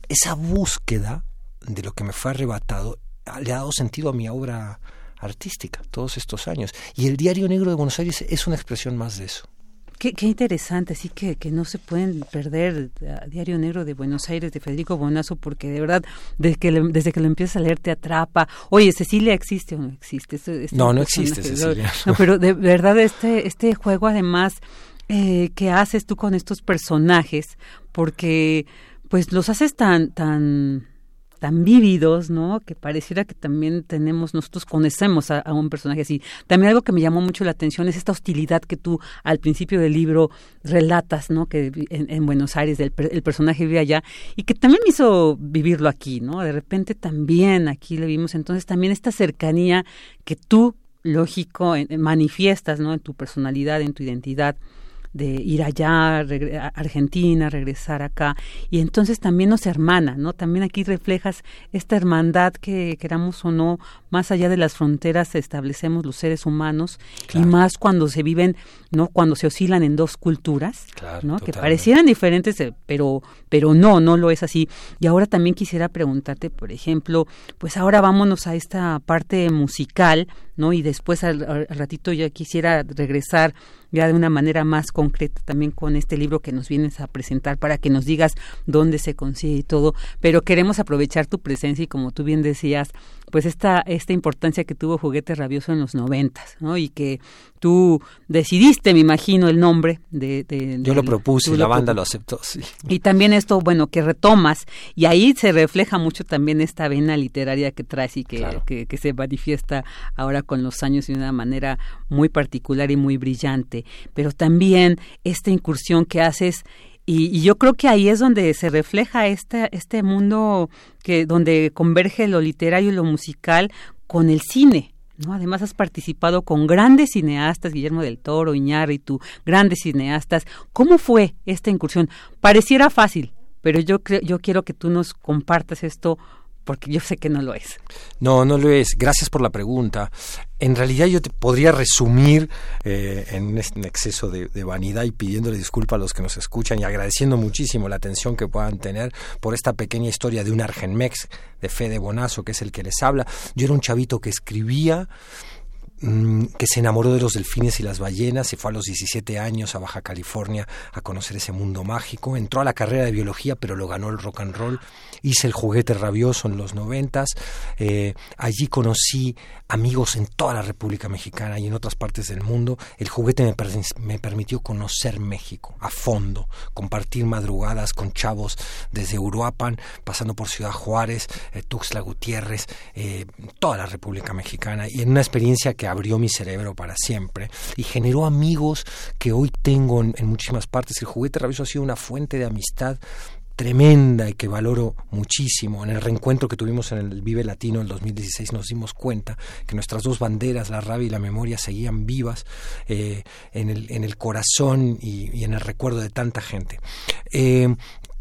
Esa búsqueda de lo que me fue arrebatado le ha dado sentido a mi obra artística todos estos años. Y el Diario Negro de Buenos Aires es una expresión más de eso. Qué, interesante, así que, que no se pueden perder Diario Negro de Buenos Aires de Federico Bonazo, porque de verdad, desde que, desde que lo empiezas a leer te atrapa. Oye, Cecilia existe o no existe. Este, este no, no existe Cecilia. No, pero de verdad este, este juego además eh, que haces tú con estos personajes, porque pues los haces tan, tan tan vívidos, ¿no? Que pareciera que también tenemos, nosotros conocemos a, un personaje así. También algo que me llamó mucho la atención es esta hostilidad que tú al principio del libro relatas, ¿no? Que en, Buenos Aires el, personaje vive allá y que también me hizo vivirlo aquí, ¿no? De repente también aquí lo vimos. Entonces también esta cercanía que tú, lógico, manifiestas, ¿no? En tu personalidad, en tu identidad de ir allá, a Argentina, regresar acá, y entonces también nos hermana, ¿no? También aquí reflejas esta hermandad que queramos o no, más allá de las fronteras establecemos los seres humanos, y más cuando se viven, ¿no? Cuando se oscilan en dos culturas, ¿no? Que parecieran diferentes, eh, pero, pero no, no lo es así. Y ahora también quisiera preguntarte, por ejemplo, pues ahora vámonos a esta parte musical, ¿no? Y después al ratito ya quisiera regresar ya de una manera más concreta también con este libro que nos vienes a presentar para que nos digas dónde se consigue y todo, pero queremos aprovechar tu presencia y como tú bien decías, pues esta, esta importancia que tuvo Juguete Rabioso en los noventas, ¿no? Y que tú decidiste, me imagino, el nombre de... Yo lo propuse y la banda lo aceptó, sí. Y también esto, bueno, que retomas, y ahí se refleja mucho también esta vena literaria que traes y que, que, que se manifiesta ahora con los años de una manera muy particular y muy brillante, pero también esta incursión que haces y, yo creo que ahí es donde se refleja este, este mundo que donde converge lo literario y lo musical con el cine. ¿no? Además has participado con grandes cineastas, Guillermo del Toro, Iñárritu, grandes cineastas. ¿Cómo fue esta incursión? Pareciera fácil, pero yo, yo quiero que tú nos compartas esto porque yo sé que no lo es. No, no lo es. Gracias por la pregunta. En realidad yo te podría resumir eh, en un exceso de, vanidad y pidiéndole disculpas a los que nos escuchan y agradeciendo muchísimo la atención que puedan tener por esta pequeña historia de un Argenmex de Fede Bonazo, que es el que les habla. Yo era un chavito que escribía que se enamoró de los delfines y las ballenas, se fue a los 17 años a Baja California a conocer ese mundo mágico, entró a la carrera de biología pero lo ganó el rock and roll, hice el juguete rabioso en los noventas, eh, allí conocí amigos en toda la República Mexicana y en otras partes del mundo, el juguete me, me permitió conocer México a fondo, compartir madrugadas con chavos desde Uruapan, pasando por Ciudad Juárez, eh, Tuxtla Gutiérrez, eh, toda la República Mexicana. Y en una experiencia que abrió mi cerebro para siempre y generó amigos que hoy tengo en, muchísimas partes. El juguete rabioso ha sido una fuente de amistad tremenda y que valoro muchísimo. En el reencuentro que tuvimos en el Vive Latino en 2016 nos dimos cuenta que nuestras dos banderas, la rabia y la memoria, seguían vivas eh, en, el, corazón y, en el recuerdo de tanta gente. Eh,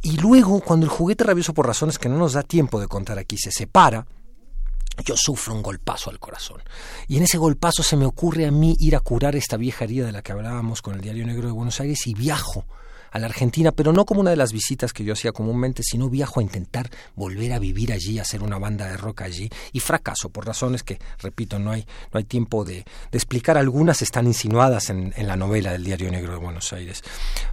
y luego, cuando el juguete rabioso, por razones que no nos da tiempo de contar aquí, se separa, yo sufro un golpazo al corazón. Y en ese golpazo se me ocurre a mí ir a curar esta vieja herida de la que hablábamos con el Diario Negro de Buenos Aires y viajo a la Argentina, pero no como una de las visitas que yo hacía comúnmente, sino viajo a intentar volver a vivir allí, hacer una banda de rock allí, y fracaso por razones que, repito, no hay, no hay tiempo de, explicar. Algunas están insinuadas en la novela del Diario Negro de Buenos Aires.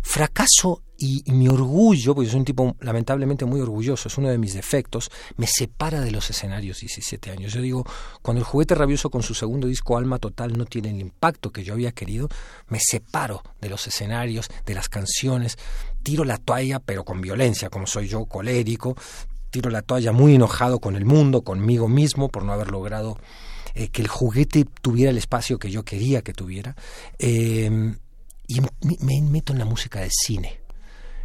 Fracaso y, mi orgullo, porque soy un tipo lamentablemente muy orgulloso, es uno de mis defectos, me separa de los escenarios 17 años. Yo digo, cuando el juguete rabioso con su segundo disco Alma Total no tiene el impacto que yo había querido, me separo de los escenarios, de las canciones, tiro la toalla, pero con violencia, como soy yo, colérico, tiro la toalla muy enojado con el mundo, conmigo mismo, por no haber logrado eh, que el juguete tuviera el espacio que yo quería que tuviera. Eh, y me meto en la música de cine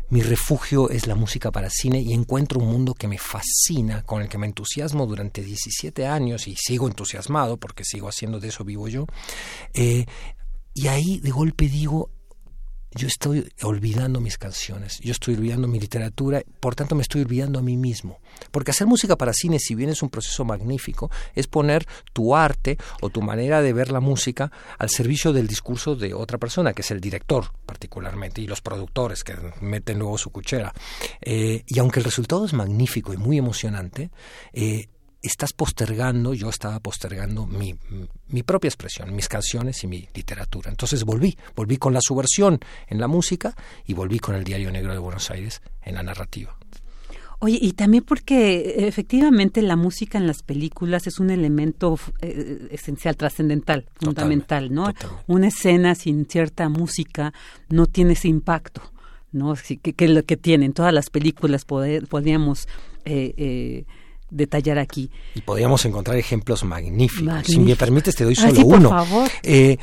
mi refugio es la música para cine y encuentro un mundo que me fascina, con el que me entusiasmo durante 17 años y sigo entusiasmado porque sigo haciendo de eso vivo yo. Eh, y ahí de golpe digo, yo estoy olvidando mis canciones, yo estoy olvidando mi literatura, por tanto me estoy olvidando a mí mismo. Porque hacer música para cine, si bien es un proceso magnífico, es poner tu arte o tu manera de ver la música al servicio del discurso de otra persona, que es el director particularmente, y los productores que meten luego su cuchera. Eh, y aunque el resultado es magnífico y muy emocionante, eh, estás postergando, yo estaba postergando mi, mi, propia expresión, mis canciones y mi literatura. Entonces volví, volví con la subversión en la música y volví con el Diario Negro de Buenos Aires en la narrativa. Oye, y también porque efectivamente la música en las películas es un elemento eh, esencial, trascendental, fundamental, ¿no? Una escena sin cierta música no tiene ese impacto, ¿no? Que, que lo que tienen todas las películas poder, podríamos eh, eh, detallar aquí. Y podríamos encontrar ejemplos magníficos. Si me permites, te doy solo uno. Eh,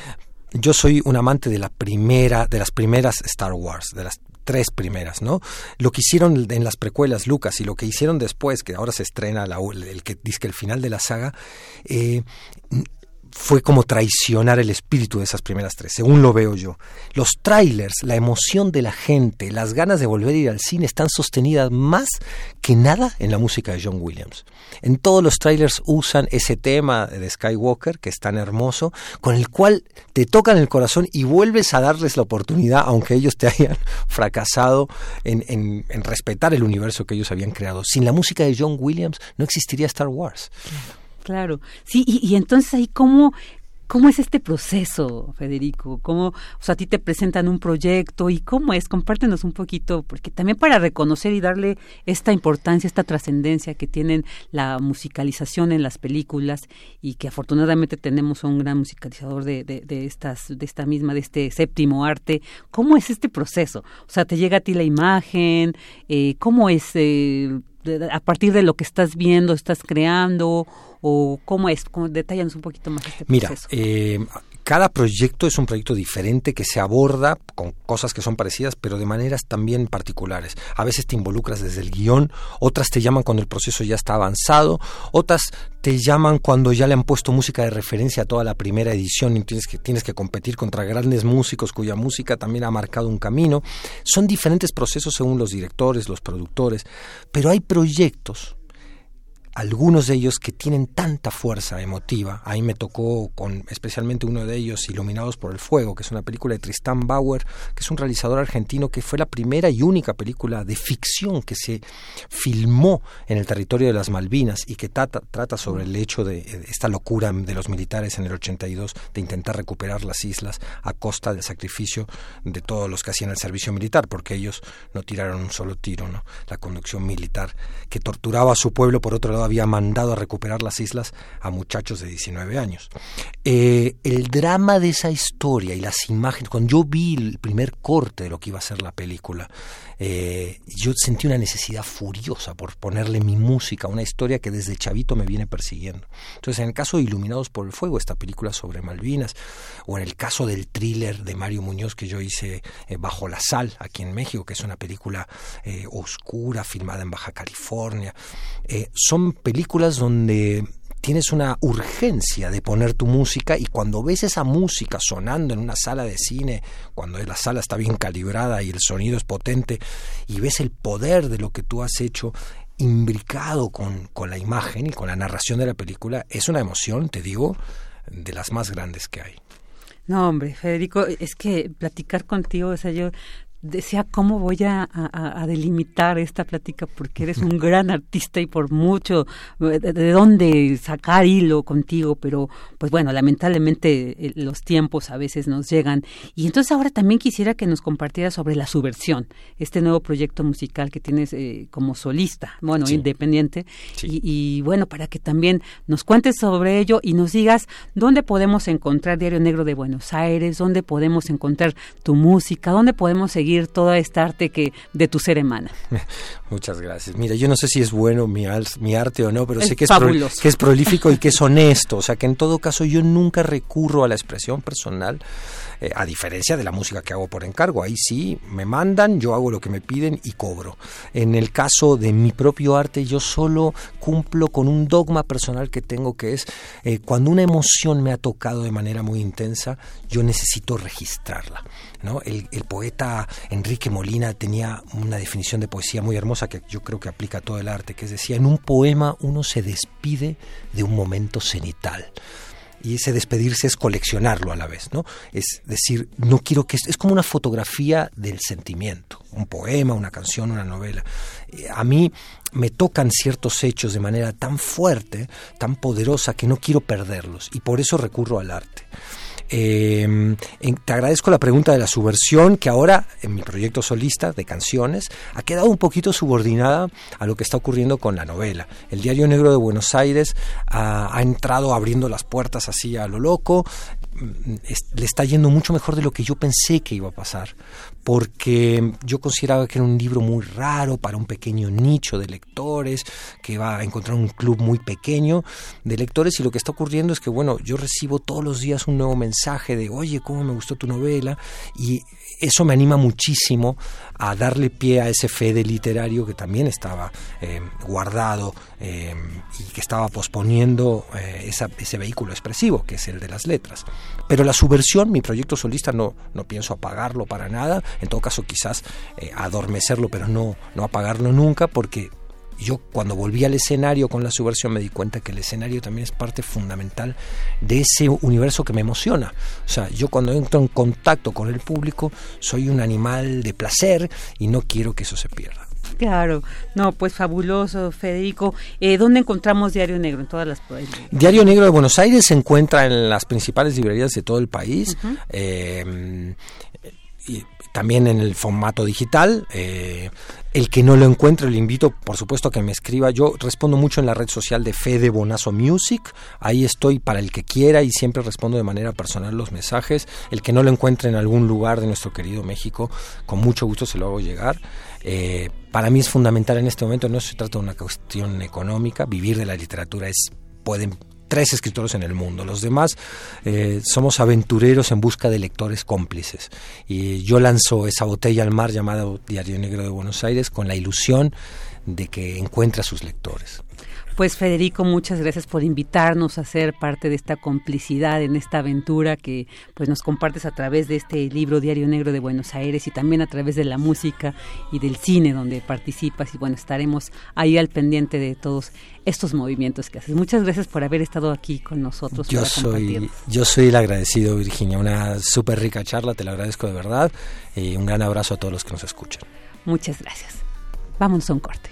yo soy un amante de la primera, de las primeras Star Wars, de las tres primeras, ¿no? Lo que hicieron en las precuelas Lucas y lo que hicieron después, que ahora se estrena el que dice que el final de la saga, eh, fue como traicionar el espíritu de esas primeras tres, según lo veo yo. Los trailers, la emoción de la gente, las ganas de volver a ir al cine están sostenidas más que nada en la música de John Williams. En todos los trailers usan ese tema de Skywalker, que es tan hermoso, con el cual te tocan el corazón y vuelves a darles la oportunidad, aunque ellos te [LAUGHS] hayan fracasado en, en respetar el universo que ellos habían creado. Sin la música de John Williams no existiría Star Wars. Claro, sí, y, entonces ahí cómo, ¿Cómo es este proceso, Federico? ¿Cómo, o sea, a ti te presentan un proyecto y cómo es? Compártenos un poquito, porque también para reconocer y darle esta importancia, esta trascendencia que tienen la musicalización en las películas y que afortunadamente tenemos un gran musicalizador de, de, estas, de esta misma, de este séptimo arte. ¿Cómo es este proceso? O sea, ¿te llega a ti la imagen? Eh, ¿Cómo es? Eh, a partir de lo que estás viendo, estás creando o cómo es? Detállanos un poquito más este proceso. Mira, eh, cada proyecto es un proyecto diferente que se aborda con cosas que son parecidas, pero de maneras también particulares. A veces te involucras desde el guion, otras te llaman cuando el proceso ya está avanzado, otras te llaman cuando ya le han puesto música de referencia a toda la primera edición y tienes que, tienes que competir contra grandes músicos cuya música también ha marcado un camino. Son diferentes procesos según los directores, los productores, pero hay proyectos algunos de ellos que tienen tanta fuerza emotiva. Ahí me tocó con especialmente uno de ellos, Iluminados por el Fuego, que es una película de Tristan Bauer, que es un realizador argentino que fue la primera y única película de ficción que se filmó en el territorio de las Malvinas y que trata, trata sobre el hecho de, esta locura de los militares en el 82 de intentar recuperar las islas a costa del sacrificio de todos los que hacían el servicio militar, porque ellos no tiraron un solo tiro, ¿no? La conducción militar que torturaba a su pueblo por otro lado había mandado a recuperar las islas a muchachos de 19 años. Eh, el drama de esa historia y las imágenes, cuando yo vi el primer corte de lo que iba a ser la película, eh, yo sentí una necesidad furiosa por ponerle mi música a una historia que desde chavito me viene persiguiendo. Entonces, en el caso de Iluminados por el Fuego, esta película sobre Malvinas, o en el caso del thriller de Mario Muñoz que yo hice eh, Bajo la Sal, aquí en México, que es una película oscura, filmada en Baja California, son películas donde tienes una urgencia de poner tu música y cuando ves esa música sonando en una sala de cine, cuando la sala está bien calibrada y el sonido es potente y ves el poder de lo que tú has hecho imbricado con, con la imagen y con la narración de la película, es una emoción, te digo, de las más grandes que hay. No, hombre, Federico, es que platicar contigo, o sea, yo decía cómo voy a, delimitar esta plática porque eres un [LAUGHS] gran artista y por mucho de, de, dónde sacar hilo contigo, pero pues bueno, lamentablemente eh, los tiempos a veces nos llegan. Y entonces ahora también quisiera que nos compartieras sobre la subversión, este nuevo proyecto musical que tienes eh, como solista, bueno, independiente. Y, y, bueno, para que también nos cuentes sobre ello y nos digas dónde podemos encontrar Diario Negro de Buenos Aires, dónde podemos encontrar tu música, dónde podemos seguir seguir toda esta arte que de tu ser emana. [LAUGHS] Muchas gracias. Mira, yo no sé si es bueno mi, mi arte o no, pero sé que es, que es prolífico y que es honesto. O sea, que en todo caso yo nunca recurro a la expresión personal eh, a diferencia de la música que hago por encargo. Ahí sí, me mandan, yo hago lo que me piden y cobro. En el caso de mi propio arte, yo solo cumplo con un dogma personal que tengo que es, eh, cuando una emoción me ha tocado de manera muy intensa, yo necesito registrarla. el, poeta Enrique Molina tenía una definición de poesía muy hermosa que yo creo que aplica a todo el arte, que es decía, en un poema uno se despide de un momento cenital y ese despedirse es coleccionarlo a la vez, ¿no? Es decir, no quiero que es como una fotografía del sentimiento, un poema, una canción, una novela. Eh, a mí me tocan ciertos hechos de manera tan fuerte, tan poderosa que no quiero perderlos y por eso recurro al arte. Eh, te agradezco la pregunta de la subversión, que ahora en mi proyecto solista de canciones ha quedado un poquito subordinada a lo que está ocurriendo con la novela. El Diario Negro de Buenos Aires ha entrado abriendo las puertas así a lo loco, mm, le está yendo mucho mejor de lo que yo pensé que iba a pasar, porque yo consideraba que era un libro muy raro para un pequeño nicho de lectores, que va a encontrar un club muy pequeño de lectores y lo que está ocurriendo es que, bueno, yo recibo todos los días un nuevo mensaje de, oye, ¿cómo me gustó tu novela? Y eso me anima muchísimo a darle pie a ese fede literario que también estaba eh, guardado eh, y que estaba posponiendo eh, ese vehículo expresivo, que es el de las letras. Pero la subversión, mi proyecto solista, no, no pienso apagarlo para nada, en todo caso quizás adormecerlo, pero no, no apagarlo nunca, porque yo cuando volví al escenario con la subversión me di cuenta que el escenario también es parte fundamental de ese universo que me emociona. O sea, yo cuando entro en contacto con el público soy un animal de placer y no quiero que eso se pierda. [LAUGHS] Claro, no, pues fabuloso, Federico. Eh, ¿Dónde encontramos Diario Negro? En todas las. Diario Negro de Buenos Aires se encuentra en las principales librerías de todo el país. eh, y también en el formato digital. Eh, el que no lo encuentre, le invito, por supuesto, a que me escriba. Yo respondo mucho en la red social de Fede Bonazo Music. Ahí estoy para el que quiera y siempre respondo de manera personal los mensajes. El que no lo encuentre en algún lugar de nuestro querido México, con mucho gusto se lo hago llegar. Eh, para mí es fundamental en este momento, no se trata de una cuestión económica, vivir de la literatura es pueden tres escritores en el mundo. Los demás eh, somos aventureros en busca de lectores cómplices. Y yo lanzo esa botella al mar llamada Diario Negro de Buenos Aires con la ilusión de que encuentre a sus lectores. Pues Federico, muchas gracias por invitarnos a ser parte de esta complicidad en esta aventura que pues nos compartes a través de este libro Diario Negro de Buenos Aires y también a través de la música y del cine donde participas y bueno, estaremos ahí al pendiente de todos estos movimientos que haces. Muchas gracias por haber estado aquí con nosotros. Yo soy yo soy el agradecido, Virginia, una súper rica charla, te lo agradezco de verdad y un gran abrazo a todos los que nos escuchan. Muchas gracias. Vámonos a un corte.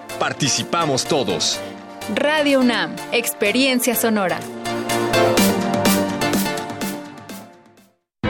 participamos todos. Radio UNAM, Experiencia Sonora.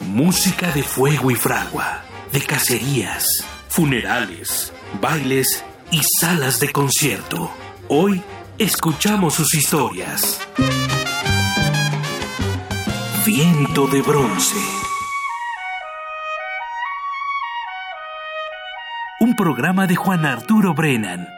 Música de fuego y fragua, de cacerías, funerales, bailes y salas de concierto. Hoy escuchamos sus historias. Viento de bronce. Un programa de Juan Arturo Brennan.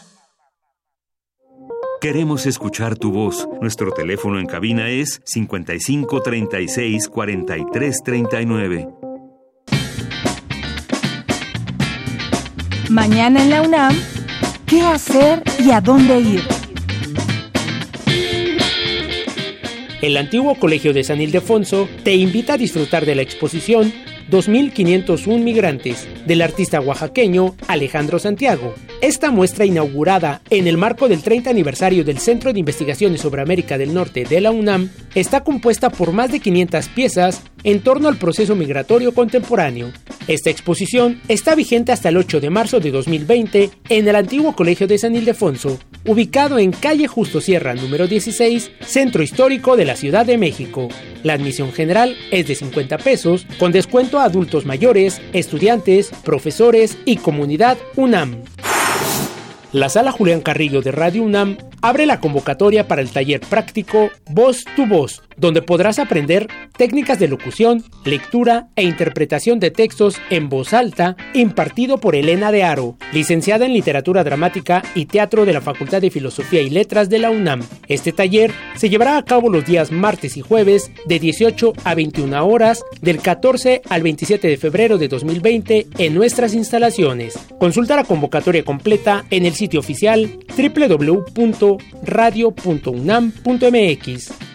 Queremos escuchar tu voz. Nuestro teléfono en cabina es 55 36 43 39. Mañana en la UNAM, ¿qué hacer y a dónde ir? El antiguo Colegio de San Ildefonso te invita a disfrutar de la exposición 2.501 migrantes del artista oaxaqueño Alejandro Santiago. Esta muestra inaugurada en el marco del 30 aniversario del Centro de Investigaciones sobre América del Norte de la UNAM está compuesta por más de 500 piezas en torno al proceso migratorio contemporáneo. Esta exposición está vigente hasta el 8 de marzo de 2020 en el antiguo Colegio de San Ildefonso, ubicado en calle Justo Sierra número 16, Centro Histórico de la Ciudad de México. La admisión general es de 50 pesos, con descuento a adultos mayores, estudiantes, profesores y comunidad UNAM. La sala Julián Carrillo de Radio UNAM abre la convocatoria para el taller práctico Voz tu Voz, donde podrás aprender técnicas de locución, lectura e interpretación de textos en voz alta, impartido por Elena de Aro, licenciada en Literatura Dramática y Teatro de la Facultad de Filosofía y Letras de la UNAM. Este taller se llevará a cabo los días martes y jueves de 18 a 21 horas del 14 al 27 de febrero de 2020 en nuestras instalaciones. Consulta la convocatoria completa en el sitio oficial www radio.unam.mx.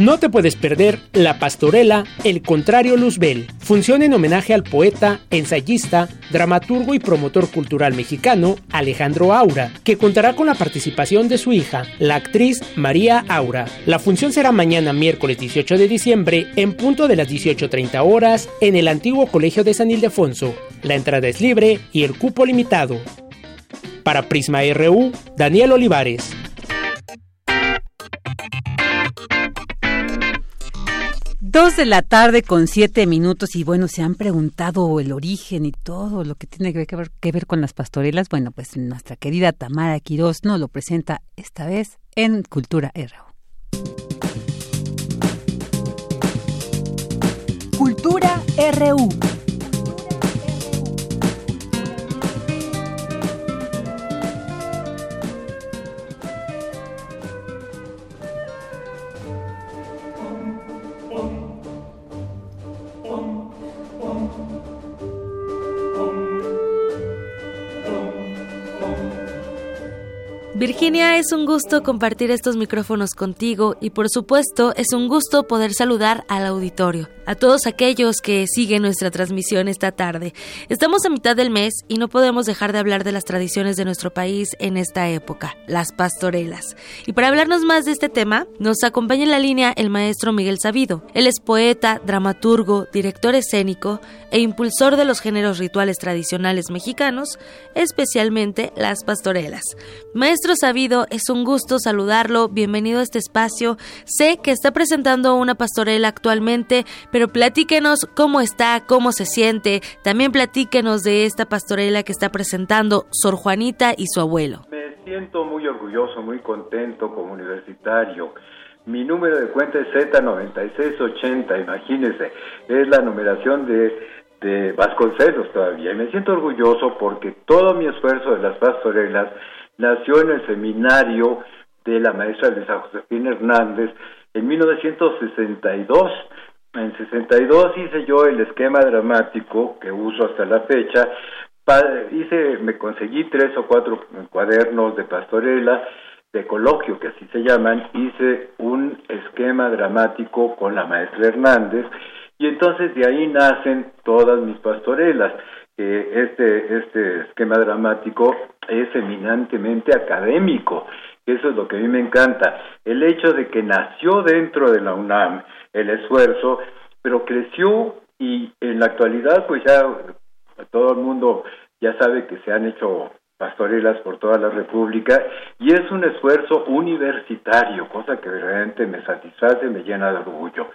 No te puedes perder La Pastorela, El Contrario Luzbel, función en homenaje al poeta, ensayista, dramaturgo y promotor cultural mexicano Alejandro Aura, que contará con la participación de su hija, la actriz María Aura. La función será mañana miércoles 18 de diciembre en punto de las 18.30 horas en el antiguo Colegio de San Ildefonso. La entrada es libre y el cupo limitado. Para Prisma RU, Daniel Olivares. Dos de la tarde con siete minutos y bueno, se han preguntado el origen y todo lo que tiene que ver, que ver con las pastorelas. Bueno, pues nuestra querida Tamara Quirós nos lo presenta esta vez en Cultura RU. Cultura RU. Virginia, es un gusto compartir estos micrófonos contigo y por supuesto es un gusto poder saludar al auditorio, a todos aquellos que siguen nuestra transmisión esta tarde. Estamos a mitad del mes y no podemos dejar de hablar de las tradiciones de nuestro país en esta época, las pastorelas. Y para hablarnos más de este tema, nos acompaña en la línea el maestro Miguel Sabido. Él es poeta, dramaturgo, director escénico e impulsor de los géneros rituales tradicionales mexicanos, especialmente las pastorelas. Maestro Sabido, es un gusto saludarlo. Bienvenido a este espacio. Sé que está presentando una pastorela actualmente, pero platíquenos cómo está, cómo se siente. También platíquenos de esta pastorela que está presentando Sor Juanita y su abuelo. Me siento muy orgulloso, muy contento como universitario. Mi número de cuenta es Z9680, imagínense, es la numeración de de Vasconcelos todavía. Y me siento orgulloso porque todo mi esfuerzo de las pastorelas nació en el seminario de la maestra San Josefina Hernández en 1962. En 62 hice yo el esquema dramático que uso hasta la fecha. hice, me conseguí tres o cuatro cuadernos de pastorela, de coloquio, que así se llaman. Hice un esquema dramático con la maestra Hernández y entonces de ahí nacen todas mis pastorelas este, este esquema dramático es eminentemente académico. Eso es lo que a mí me encanta. El hecho de que nació dentro de la UNAM el esfuerzo, pero creció y en la actualidad pues ya todo el mundo ya sabe que se han hecho pastorelas por toda la República y es un esfuerzo universitario, cosa que realmente me satisface, me llena de orgullo.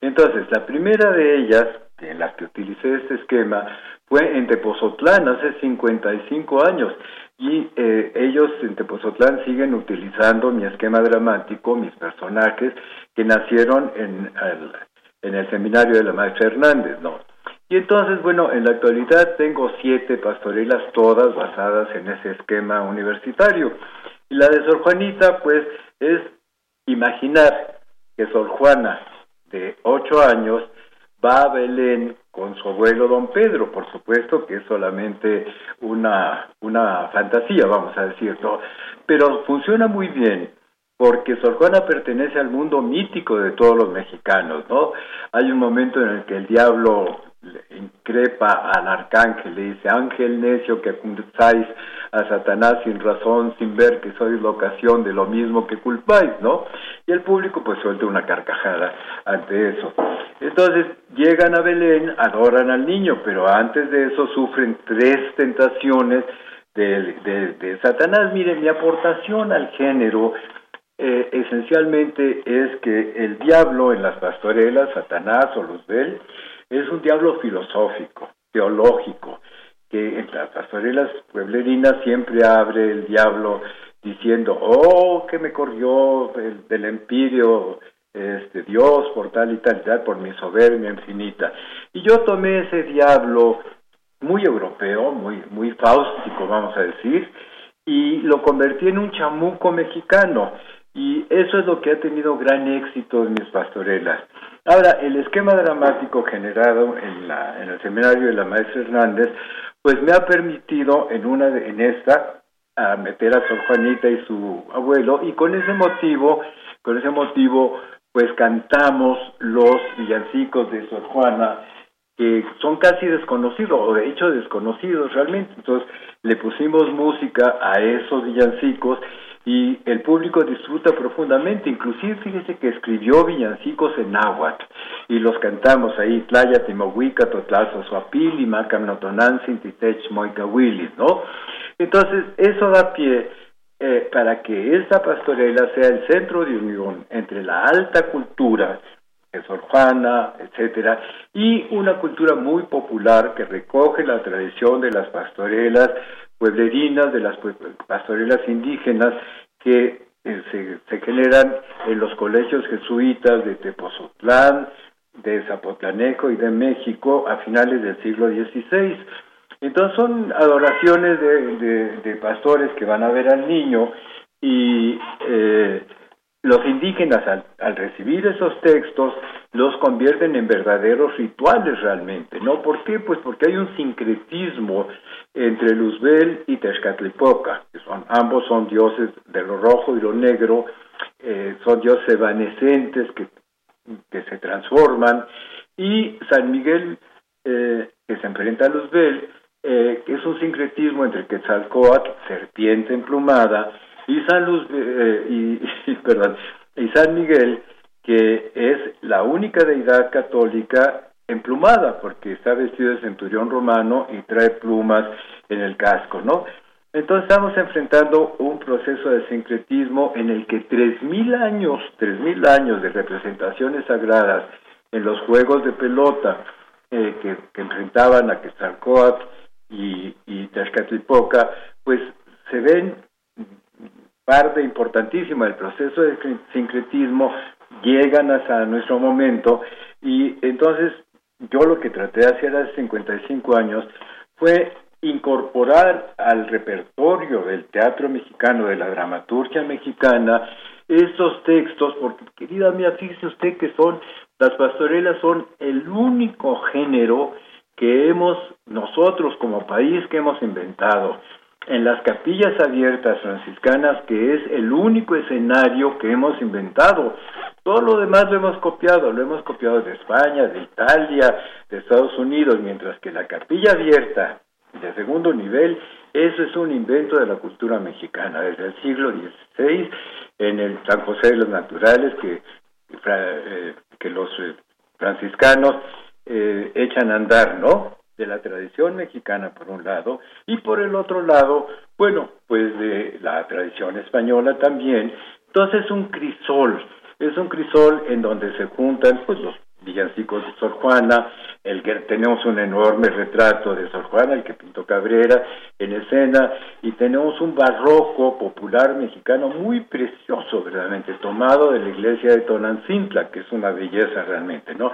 Entonces, la primera de ellas, en la que utilicé este esquema, fue en Tepozotlán hace 55 años y eh, ellos en Tepozotlán siguen utilizando mi esquema dramático, mis personajes que nacieron en el, en el seminario de la maestra Hernández, ¿no? Y entonces, bueno, en la actualidad tengo siete pastorelas, todas basadas en ese esquema universitario. Y la de Sor Juanita, pues, es imaginar que Sor Juana, de ocho años, va a Belén con su abuelo don Pedro, por supuesto que es solamente una, una fantasía, vamos a decirlo, pero funciona muy bien porque Sor Juana pertenece al mundo mítico de todos los mexicanos, ¿no? Hay un momento en el que el diablo increpa al arcángel, le dice, ángel necio que acusáis a Satanás sin razón, sin ver que sois la ocasión de lo mismo que culpáis, ¿no? Y el público pues suelta una carcajada ante eso. Entonces llegan a Belén, adoran al niño, pero antes de eso sufren tres tentaciones de, de, Satanás. Miren, mi aportación al género eh, esencialmente es que el diablo en las pastorelas, Satanás o Luzbel, es un diablo filosófico, teológico, que en las pastorelas pueblerinas siempre abre el diablo diciendo, oh, que me corrió del, empirio este Dios por tal y tal, tal, por mi soberbia infinita. Y yo tomé ese diablo muy europeo, muy, muy fáustico, vamos a decir, y lo convertí en un chamuco mexicano. Y eso es lo que ha tenido gran éxito en mis pastorelas. Ahora, el esquema dramático generado en, la, en el seminario de la maestra Hernández, pues me ha permitido en una en esta a meter a Sor Juanita y su abuelo y con ese motivo, con ese motivo pues cantamos los villancicos de Sor Juana, que son casi desconocidos, o de hecho desconocidos realmente. Entonces le pusimos música a esos villancicos y el público disfruta profundamente. Inclusive fíjese que escribió villancicos en náhuatl y los cantamos ahí, Tlaya, Timohuica, Totlazo, Suapili, Macam, Notonansin, Titech, Moicahuilis, ¿no? Entonces, eso da pie eh, para que esta pastorela sea el centro de unión entre la alta cultura, de Sor Juana, etcétera, y una cultura muy popular que recoge la tradición de las pastorelas pueblerinas, de las pastorelas indígenas que eh, se, generan en los colegios jesuitas de Tepozotlán, de Zapotlanejo y de México a finales del siglo XVI. Entonces son adoraciones de, pastores que van a ver al niño y eh, los indígenas al, recibir esos textos los convierten en verdaderos rituales realmente, ¿no? ¿Por qué? Pues porque hay un sincretismo entre Luzbel y Tezcatlipoca, que son, ambos son dioses de lo rojo y lo negro, eh, son dioses evanescentes que, que se transforman, y San Miguel, eh, que se enfrenta a Luzbel, eh, es un sincretismo entre Quetzalcoatl, serpiente emplumada, y San Luz, eh, [LAUGHS] y, perdón, y San Miguel, que es la única deidad católica emplumada, porque está vestido de centurión romano y trae plumas en el casco, ¿no? Entonces estamos enfrentando un proceso de sincretismo en el que tres mil años, tres mil años de representaciones sagradas en los juegos de pelota eh, que, enfrentaban a Quetzalcoatl y, y Tlaxcatlipoca, pues se ven parte importantísima del proceso de sincretismo, llegan hasta nuestro momento y entonces yo lo que traté de hacer hace 55 años fue incorporar al repertorio del teatro mexicano, de la dramaturgia mexicana, estos textos, porque querida mía, fíjese usted que son, las pastorelas son el único género que hemos nosotros como país que hemos inventado en las capillas abiertas franciscanas, que es el único escenario que hemos inventado. Todo lo demás lo hemos copiado, lo hemos copiado de España, de Italia, de Estados Unidos, mientras que la capilla abierta de segundo nivel, eso es un invento de la cultura mexicana desde el siglo XVI en el San José de los Naturales que, eh, que los eh, franciscanos eh, echan a andar, ¿no? De la tradición mexicana por un lado y por el otro lado, bueno, pues de la tradición española también. Entonces es un crisol, es un crisol en donde se juntan pues los villancicos de Sor Juana, el que tenemos un enorme retrato de Sor Juana, el que pintó Cabrera en escena, y tenemos un barroco popular mexicano muy precioso, verdaderamente, tomado de la iglesia de Tonancintla, que es una belleza realmente, ¿no?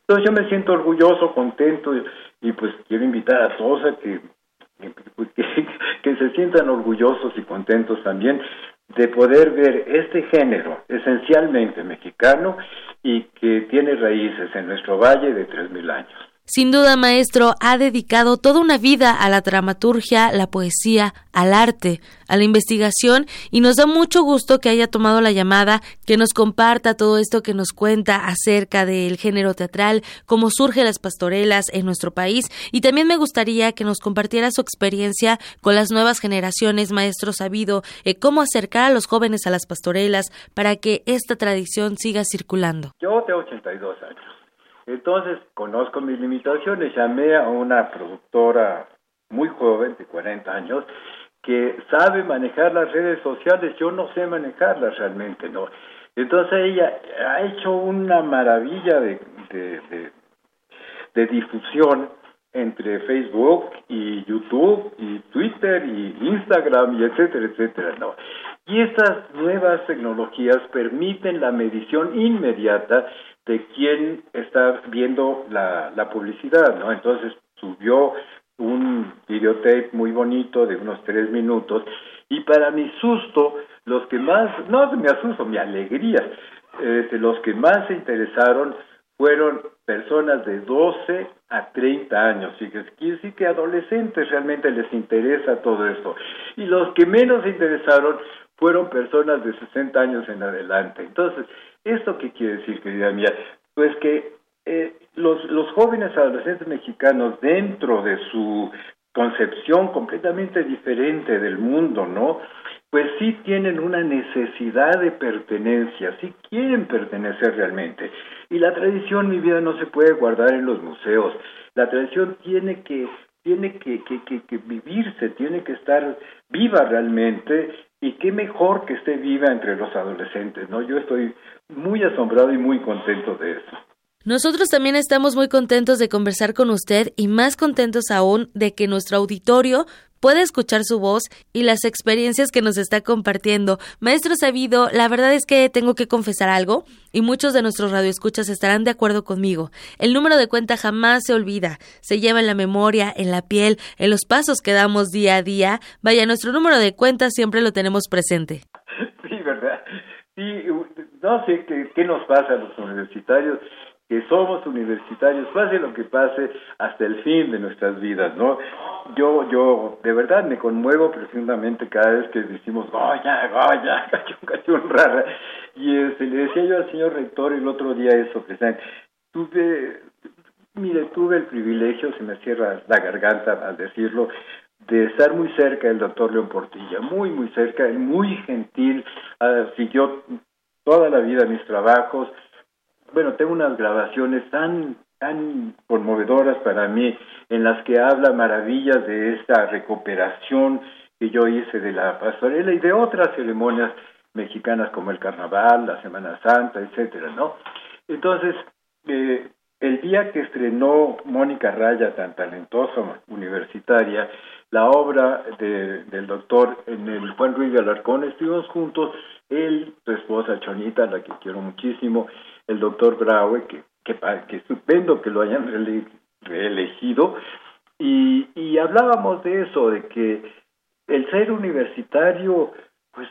Entonces yo me siento orgulloso, contento y, pues quiero invitar a todos a que, [LAUGHS] que, se sientan orgullosos y contentos también de poder ver este género esencialmente mexicano y que tiene raíces en nuestro valle de tres mil años. Sin duda, maestro, ha dedicado toda una vida a la dramaturgia, la poesía, al arte, a la investigación y nos da mucho gusto que haya tomado la llamada, que nos comparta todo esto que nos cuenta acerca del género teatral, cómo surgen las pastorelas en nuestro país y también me gustaría que nos compartiera su experiencia con las nuevas generaciones, maestro sabido, eh, cómo acercar a los jóvenes a las pastorelas para que esta tradición siga circulando. Yo tengo 82 años entonces, conozco mis limitaciones, llamé a una productora muy joven, de 40 años, que sabe manejar las redes sociales, yo no sé manejarlas realmente, ¿no? Entonces ella ha hecho una maravilla de, de, de, difusión entre Facebook y YouTube y Twitter y Instagram y etcétera, etcétera, ¿no? Y estas nuevas tecnologías permiten la medición inmediata de quién está viendo la, publicidad, ¿no? Entonces subió un videotape muy bonito de unos tres minutos y para mi susto, los que más, no me asusto, mi alegría, este, los que más se interesaron fueron personas de 12 a 30 años, y quiere decir que adolescentes realmente les interesa todo esto. Y los que menos se interesaron fueron personas de 60 años en adelante. Entonces, ¿Esto qué quiere decir, querida mía? Pues que eh, los, los jóvenes adolescentes mexicanos, dentro de su concepción completamente diferente del mundo, ¿no? Pues sí tienen una necesidad de pertenencia, sí quieren pertenecer realmente. Y la tradición, mi vida, no se puede guardar en los museos. La tradición tiene que tiene que, que, que, vivirse, tiene que estar viva realmente y qué mejor que esté viva entre los adolescentes, ¿no? Yo estoy muy asombrado y muy contento de eso. Nosotros también estamos muy contentos de conversar con usted y más contentos aún de que nuestro auditorio pueda escuchar su voz y las experiencias que nos está compartiendo. Maestro Sabido, la verdad es que tengo que confesar algo y muchos de nuestros radioescuchas estarán de acuerdo conmigo. El número de cuenta jamás se olvida, se lleva en la memoria, en la piel, en los pasos que damos día a día. Vaya, nuestro número de cuenta siempre lo tenemos presente. [LAUGHS] Sí, ¿verdad? Sí, no sé qué, qué nos pasa a los universitarios que somos universitarios, pase lo que pase, hasta el fin de nuestras vidas, ¿no? Yo, yo, de verdad me conmuevo profundamente cada vez que decimos, Goya, Goya, un rara. Y este, le decía yo al señor rector el otro día eso, presidente, tuve, mire, tuve el privilegio, se me cierra la garganta al decirlo, de estar muy cerca del doctor León Portilla, muy, muy cerca, muy gentil, uh, siguió toda la vida mis trabajos, bueno, tengo unas grabaciones tan tan conmovedoras para mí en las que habla maravillas de esta recuperación que yo hice de la pastorela y de otras ceremonias mexicanas como el carnaval, la Semana Santa, etcétera, ¿no? Entonces, eh, el día que estrenó Mónica Raya, tan talentosa universitaria, la obra de, del doctor en el Juan Ruiz de Alarcón, estuvimos juntos, él, su esposa Chonita, la que quiero muchísimo, el doctor Graue, que, que, que estupendo que lo hayan reelegido, y, y hablábamos de eso, de que el ser universitario, pues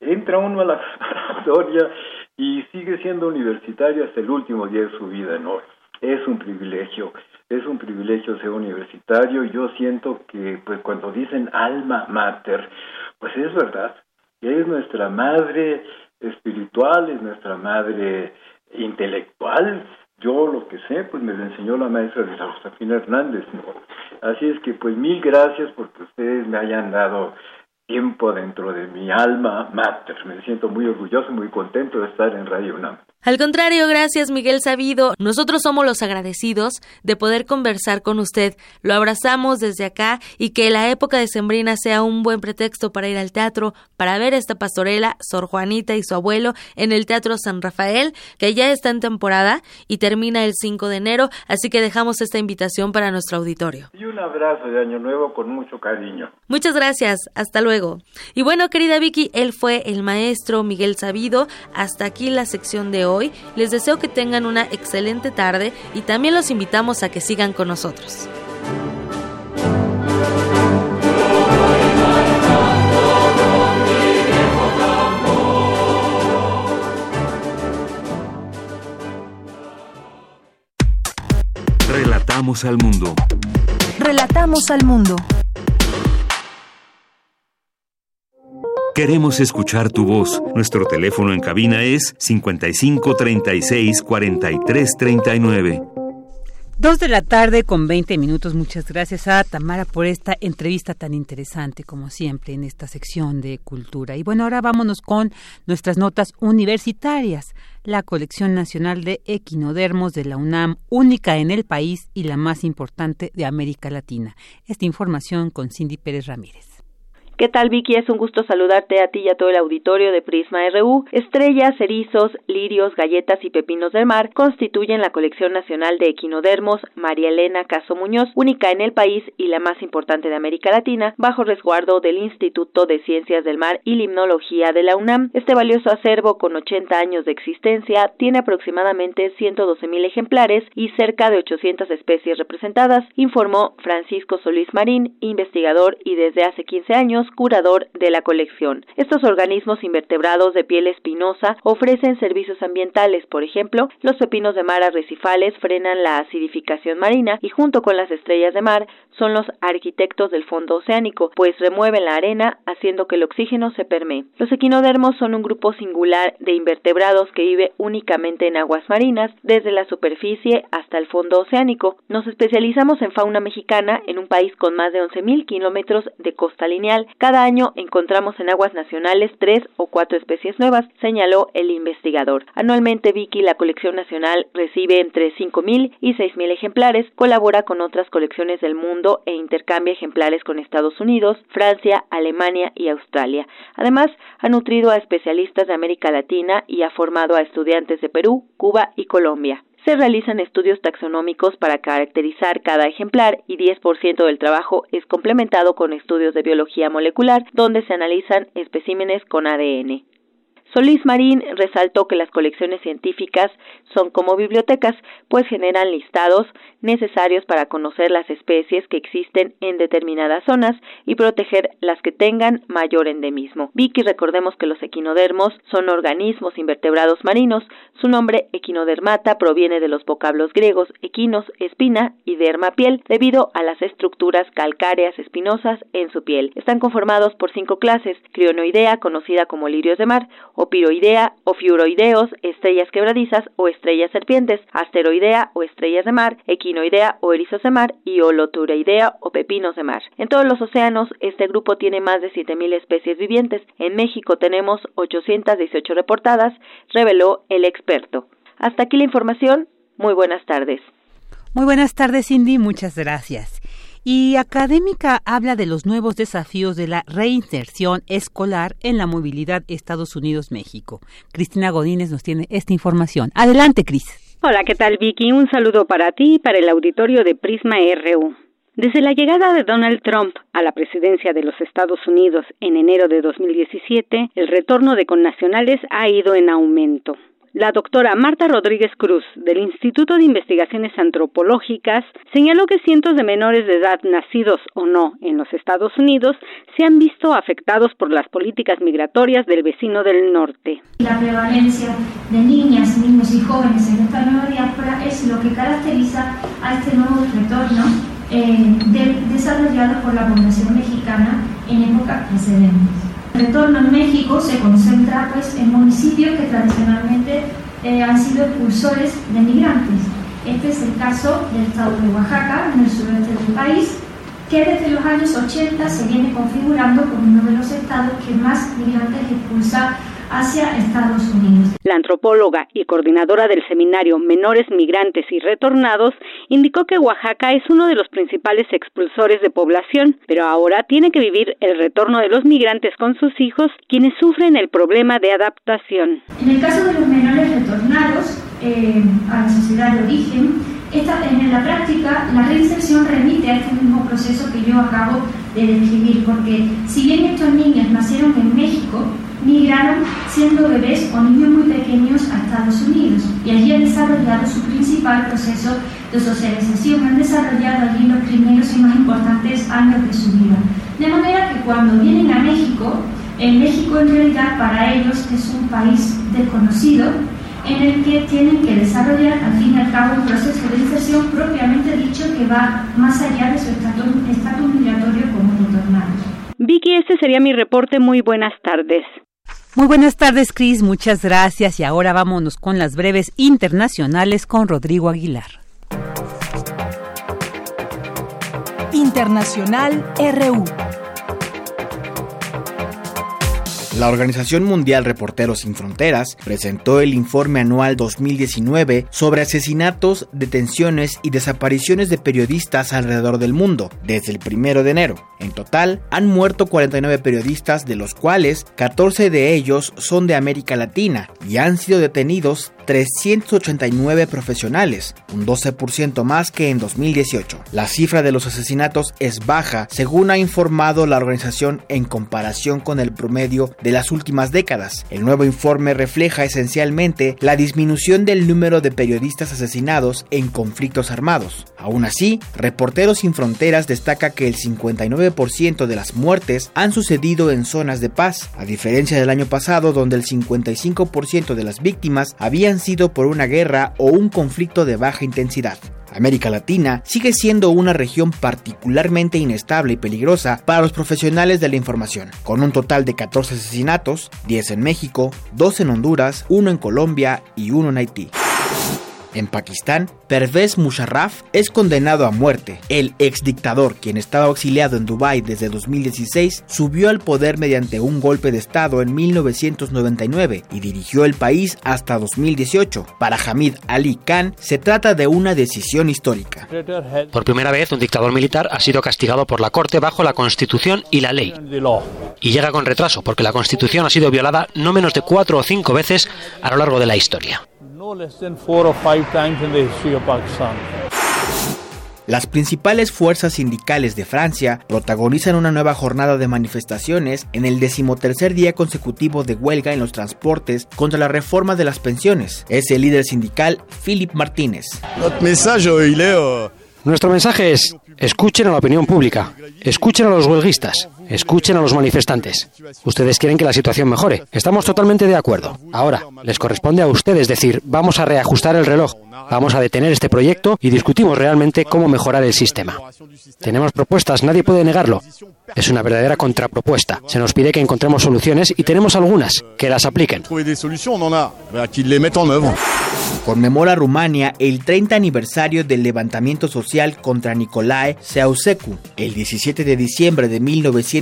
entra uno a la [LAUGHS] preparatoria y sigue siendo universitario hasta el último día de su vida, ¿no? Es un privilegio, es un privilegio ser universitario. Yo siento que, pues, cuando dicen alma mater, pues es verdad, es nuestra madre espiritual, es nuestra madre intelectual, yo lo que sé, pues me lo enseñó la maestra de Josefina Hernández. Así es que pues mil gracias porque ustedes me hayan dado tiempo dentro de mi alma mater. Me siento muy orgulloso muy contento de estar en Radio UNAM. Al contrario, gracias Miguel Sabido. Nosotros somos los agradecidos de poder conversar con usted. Lo abrazamos desde acá y que la época de Sembrina sea un buen pretexto para ir al teatro, para ver esta pastorela, Sor Juanita y su abuelo, en el Teatro San Rafael, que ya está en temporada y termina el 5 de enero, así que dejamos esta invitación para nuestro auditorio. Y un abrazo de Año Nuevo con mucho cariño. Muchas gracias, hasta luego. Y bueno, querida Vicky, él fue el maestro Miguel Sabido. Hasta aquí la sección de hoy hoy. Les deseo que tengan una excelente tarde y también los invitamos a que sigan con nosotros. Relatamos al mundo. Relatamos al mundo. Queremos escuchar tu voz. Nuestro teléfono en cabina es 55 36 43 39. Dos de la tarde con 20 minutos. Muchas gracias a Tamara por esta entrevista tan interesante, como siempre, en esta sección de cultura. Y bueno, ahora vámonos con nuestras notas universitarias. La colección nacional de equinodermos de la UNAM, única en el país y la más importante de América Latina. Esta información con Cindy Pérez Ramírez. ¿Qué tal Vicky? Es un gusto saludarte a ti y a todo el auditorio de Prisma RU. Estrellas, erizos, lirios, galletas y pepinos del mar constituyen la colección nacional de equinodermos María Elena Caso Muñoz, única en el país y la más importante de América Latina, bajo resguardo del Instituto de Ciencias del Mar y Limnología de la UNAM. Este valioso acervo con 80 años de existencia tiene aproximadamente 112 mil ejemplares y cerca de 800 especies representadas, informó Francisco Solís Marín, investigador y desde hace 15 años curador de la colección. Estos organismos invertebrados de piel espinosa ofrecen servicios ambientales, por ejemplo, los pepinos de mar arrecifales frenan la acidificación marina y junto con las estrellas de mar son los arquitectos del fondo oceánico, pues remueven la arena haciendo que el oxígeno se permee. Los equinodermos son un grupo singular de invertebrados que vive únicamente en aguas marinas, desde la superficie hasta el fondo oceánico. Nos especializamos en fauna mexicana en un país con más de 11.000 kilómetros de costa lineal. Cada año encontramos en aguas nacionales tres o cuatro especies nuevas, señaló el investigador. Anualmente Vicky, la colección nacional, recibe entre 5.000 y 6.000 ejemplares, colabora con otras colecciones del mundo e intercambia ejemplares con Estados Unidos, Francia, Alemania y Australia. Además, ha nutrido a especialistas de América Latina y ha formado a estudiantes de Perú, Cuba y Colombia se realizan estudios taxonómicos para caracterizar cada ejemplar y 10% del trabajo es complementado con estudios de biología molecular donde se analizan especímenes con ADN. Solís Marín resaltó que las colecciones científicas son como bibliotecas, pues generan listados necesarios para conocer las especies que existen en determinadas zonas y proteger las que tengan mayor endemismo. Vicky, recordemos que los equinodermos son organismos invertebrados marinos. Su nombre equinodermata proviene de los vocablos griegos equinos, espina y derma piel, debido a las estructuras calcáreas espinosas en su piel. Están conformados por cinco clases: crionoidea, conocida como lirios de mar, opiroidea o fiuroideos, estrellas quebradizas o estrellas serpientes, asteroidea o estrellas de mar, equinoidea o erizos de mar y holotureidea o pepinos de mar. En todos los océanos, este grupo tiene más de 7.000 especies vivientes. En México tenemos 818 reportadas, reveló el experto. Hasta aquí la información. Muy buenas tardes. Muy buenas tardes, Cindy. Muchas gracias. Y Académica habla de los nuevos desafíos de la reinserción escolar en la movilidad Estados Unidos-México. Cristina Godínez nos tiene esta información. Adelante, Cris. Hola, ¿qué tal, Vicky? Un saludo para ti y para el auditorio de Prisma RU. Desde la llegada de Donald Trump a la presidencia de los Estados Unidos en enero de 2017, el retorno de connacionales ha ido en aumento. La doctora Marta Rodríguez Cruz, del Instituto de Investigaciones Antropológicas, señaló que cientos de menores de edad nacidos o no en los Estados Unidos se han visto afectados por las políticas migratorias del vecino del norte. La prevalencia de niñas, niños y jóvenes en esta nueva diáspora es lo que caracteriza a este nuevo retorno eh, desarrollado por la población mexicana en épocas precedentes. El retorno en México se concentra pues, en municipios que tradicionalmente eh, han sido expulsores de migrantes. Este es el caso del estado de Oaxaca, en el sureste del país, que desde los años 80 se viene configurando como uno de los estados que más migrantes expulsa hacia Estados Unidos. La antropóloga y coordinadora del seminario Menores Migrantes y Retornados indicó que Oaxaca es uno de los principales expulsores de población, pero ahora tiene que vivir el retorno de los migrantes con sus hijos, quienes sufren el problema de adaptación. En el caso de los menores retornados eh, a la sociedad de origen, esta, en la práctica la reinserción remite a este mismo proceso que yo acabo de describir, porque si bien estos niños nacieron en México, migraron siendo bebés o niños muy pequeños a Estados Unidos y allí han desarrollado su principal proceso de socialización, han desarrollado allí los primeros y más importantes años de su vida. De manera que cuando vienen a México, en México en realidad para ellos es un país desconocido en el que tienen que desarrollar al fin y al cabo un proceso de inserción propiamente dicho que va más allá de su estatus migratorio como retornados. Vicky, este sería mi reporte. Muy buenas tardes. Muy buenas tardes, Cris. Muchas gracias. Y ahora vámonos con las breves internacionales con Rodrigo Aguilar. Internacional RU. La Organización Mundial Reporteros Sin Fronteras presentó el informe anual 2019 sobre asesinatos, detenciones y desapariciones de periodistas alrededor del mundo desde el 1 de enero. En total, han muerto 49 periodistas, de los cuales 14 de ellos son de América Latina, y han sido detenidos 389 profesionales, un 12% más que en 2018. La cifra de los asesinatos es baja, según ha informado la organización en comparación con el promedio de las últimas décadas. El nuevo informe refleja esencialmente la disminución del número de periodistas asesinados en conflictos armados. Aún así, Reporteros sin Fronteras destaca que el 59% de las muertes han sucedido en zonas de paz, a diferencia del año pasado donde el 55% de las víctimas habían sido por una guerra o un conflicto de baja intensidad. América Latina sigue siendo una región particularmente inestable y peligrosa para los profesionales de la información, con un total de 14 asesinatos, 10 en México, 2 en Honduras, 1 en Colombia y 1 en Haití. En Pakistán, Pervez Musharraf es condenado a muerte. El exdictador, quien estaba auxiliado en Dubái desde 2016, subió al poder mediante un golpe de Estado en 1999 y dirigió el país hasta 2018. Para Hamid Ali Khan, se trata de una decisión histórica. Por primera vez, un dictador militar ha sido castigado por la Corte bajo la Constitución y la ley. Y llega con retraso, porque la Constitución ha sido violada no menos de cuatro o cinco veces a lo largo de la historia. Las principales fuerzas sindicales de Francia protagonizan una nueva jornada de manifestaciones en el decimotercer día consecutivo de huelga en los transportes contra la reforma de las pensiones. Es el líder sindical Philippe Martínez. Nuestro mensaje es, escuchen a la opinión pública, escuchen a los huelguistas, escuchen a los manifestantes. Ustedes quieren que la situación mejore. Estamos totalmente de acuerdo. Ahora, les corresponde a ustedes decir, vamos a reajustar el reloj, vamos a detener este proyecto y discutimos realmente cómo mejorar el sistema. Tenemos propuestas, nadie puede negarlo. Es una verdadera contrapropuesta. Se nos pide que encontremos soluciones y tenemos algunas, que las apliquen. Conmemora Rumania el 30 aniversario del levantamiento social contra Nicolae Ceausescu. El 17 de diciembre de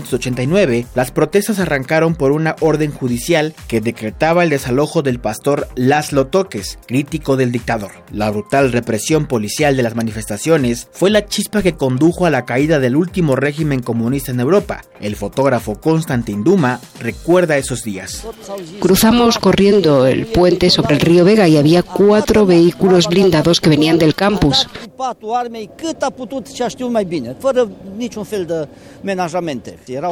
1989, las protestas arrancaron por una orden judicial que decretaba el desalojo del pastor Laszlo Toques, crítico del dictador. La brutal represión policial de las manifestaciones fue la chispa que condujo a la caída del último régimen comunista en Europa. El fotógrafo Konstantin Duma recuerda esos días. Cruzamos corriendo el puente sobre el río Vega y había cuatro vehículos blindados que venían del campus.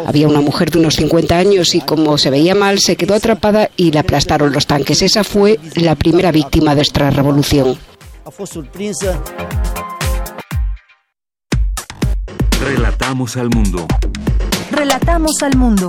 Había una mujer de unos 50 años y como se veía mal se quedó atrapada y la aplastaron los tanques. Esa fue la primera víctima de esta revolución. Relatamos al mundo. Relatamos al mundo.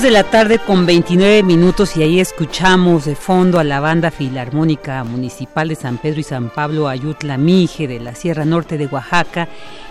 43 39. Dos de la tarde con 29 minutos y ahí escuchamos de fondo a la banda filarmónica municipal de San Pedro y San Pablo Ayutla Mije de la Sierra Norte de Oaxaca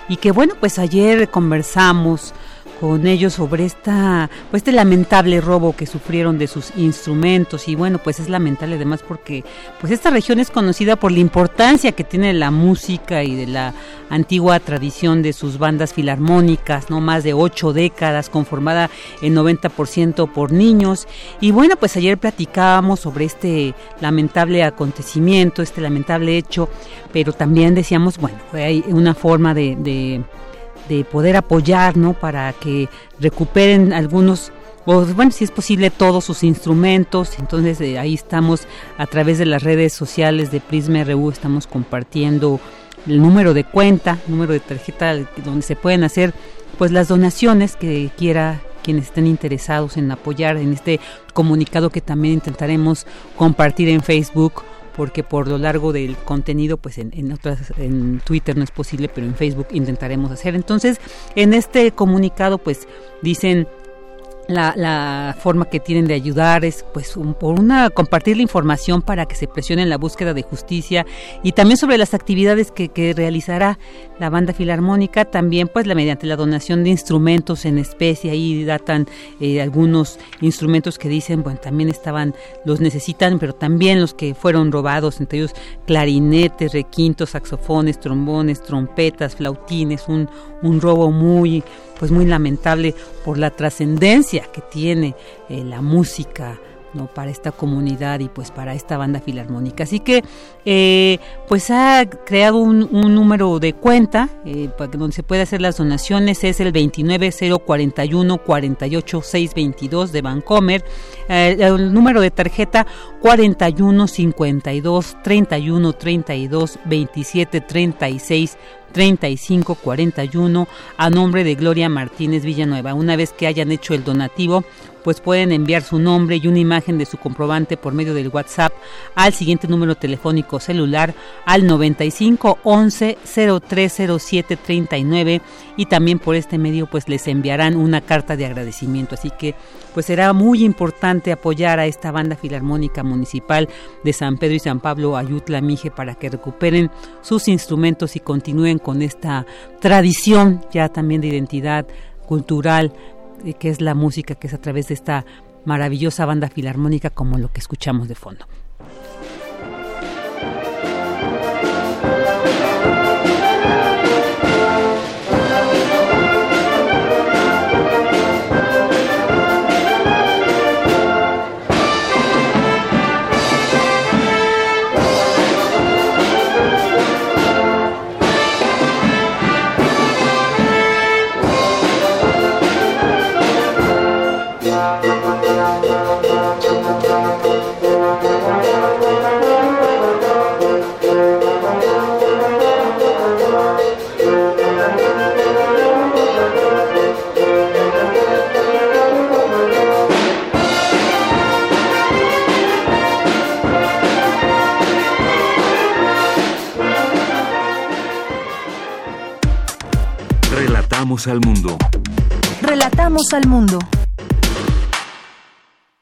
y que bueno pues ayer conversamos con ellos sobre esta pues este lamentable robo que sufrieron de sus instrumentos. Y bueno pues es lamentable además porque pues esta región es conocida por la importancia que tiene la música y de la antigua tradición de sus bandas filarmónicas no más de ocho décadas conformada en 90% por niños. Y bueno pues ayer platicábamos sobre este lamentable acontecimiento este lamentable hecho pero también decíamos bueno hay una forma de, de de poder apoyar, ¿no? Para que recuperen algunos o bueno, si es posible todos sus instrumentos. Entonces eh, ahí estamos a través de las redes sociales de Prisma RU, estamos compartiendo el número de cuenta, número de tarjeta donde se pueden hacer pues las donaciones que quiera quienes estén interesados en apoyar en este comunicado que también intentaremos compartir en Facebook porque por lo largo del contenido, pues en, otras, en Twitter no es posible, pero en Facebook intentaremos hacer. Entonces, en este comunicado, pues dicen la, forma que tienen de ayudar es pues por una compartir la información para que se presione en la búsqueda de justicia y también sobre las actividades que, realizará la banda filarmónica también pues la mediante la donación de instrumentos en especie ahí datan eh, algunos instrumentos que dicen bueno también estaban los necesitan pero también los que fueron robados entre ellos clarinetes requintos saxofones trombones trompetas flautines un, un robo muy pues muy lamentable por la trascendencia que tiene eh, la música no para esta comunidad y pues para esta banda filarmónica. Así que eh, pues ha creado un, número de cuenta eh, donde se puede hacer las donaciones. Es el 29041 48622 de Vancomer. El número de tarjeta 4152 3132 2736 3541 a nombre de Gloria Martínez Villanueva. Una vez que hayan hecho el donativo, pues pueden enviar su nombre y una imagen de su comprobante por medio del WhatsApp al siguiente número telefónico celular al 95 11 0307 39 y también por este medio pues les enviarán una carta de agradecimiento. Así que pues será muy importante apoyar a esta banda filarmónica municipal de San Pedro y San Pablo Ayutla Mije para que recuperen sus instrumentos y continúen con esta tradición ya también de identidad cultural eh, que es la música que es a través de esta maravillosa banda filarmónica como lo que escuchamos de fondo. Al mundo. Relatamos al mundo.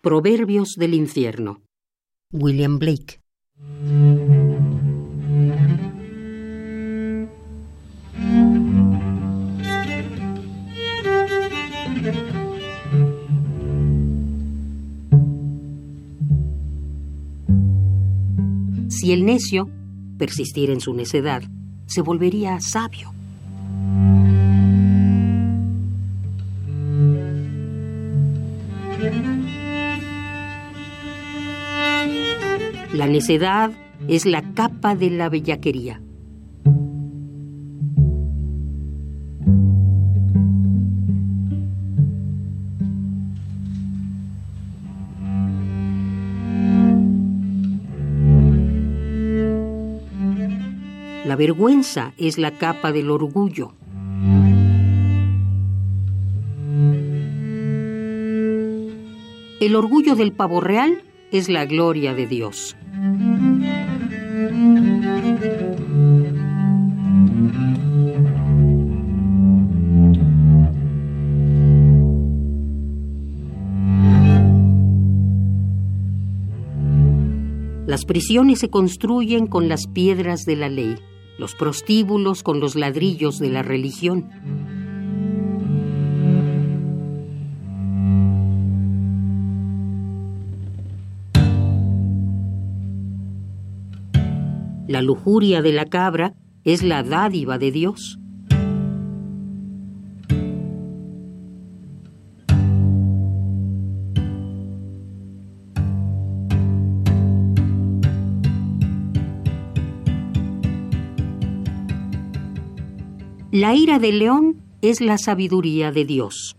Proverbios del infierno. William Blake. Si el necio persistiera en su necedad, se volvería sabio. La necedad es la capa de la bellaquería. La vergüenza es la capa del orgullo. El orgullo del pavo real es la gloria de Dios. Las prisiones se construyen con las piedras de la ley, los prostíbulos con los ladrillos de la religión. La lujuria de la cabra es la dádiva de Dios. La ira del león es la sabiduría de Dios.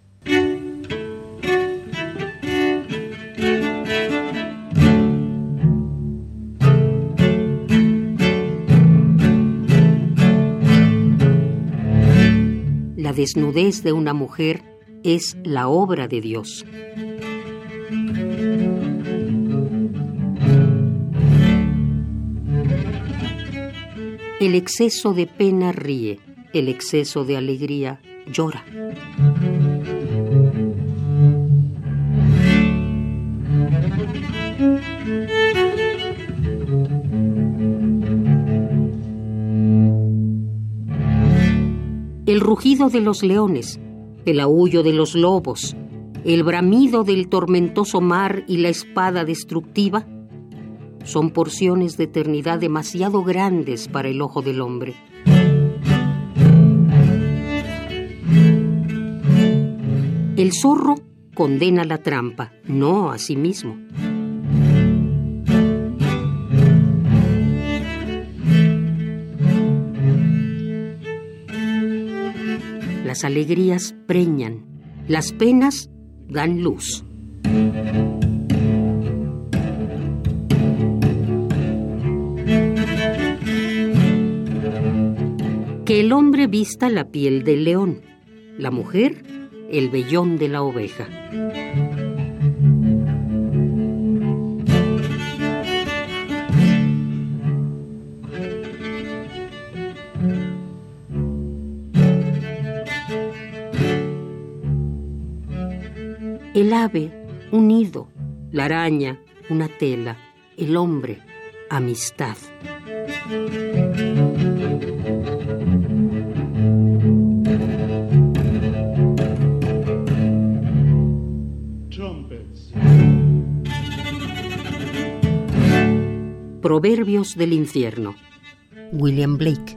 desnudez de una mujer es la obra de Dios. El exceso de pena ríe, el exceso de alegría llora. Rugido de los leones, el aullo de los lobos, el bramido del tormentoso mar y la espada destructiva, son porciones de eternidad demasiado grandes para el ojo del hombre. El zorro condena la trampa, no a sí mismo. Las alegrías preñan, las penas dan luz. Que el hombre vista la piel del león, la mujer el vellón de la oveja. Ave, un nido, la araña, una tela, el hombre, amistad. Proverbios del infierno. William Blake.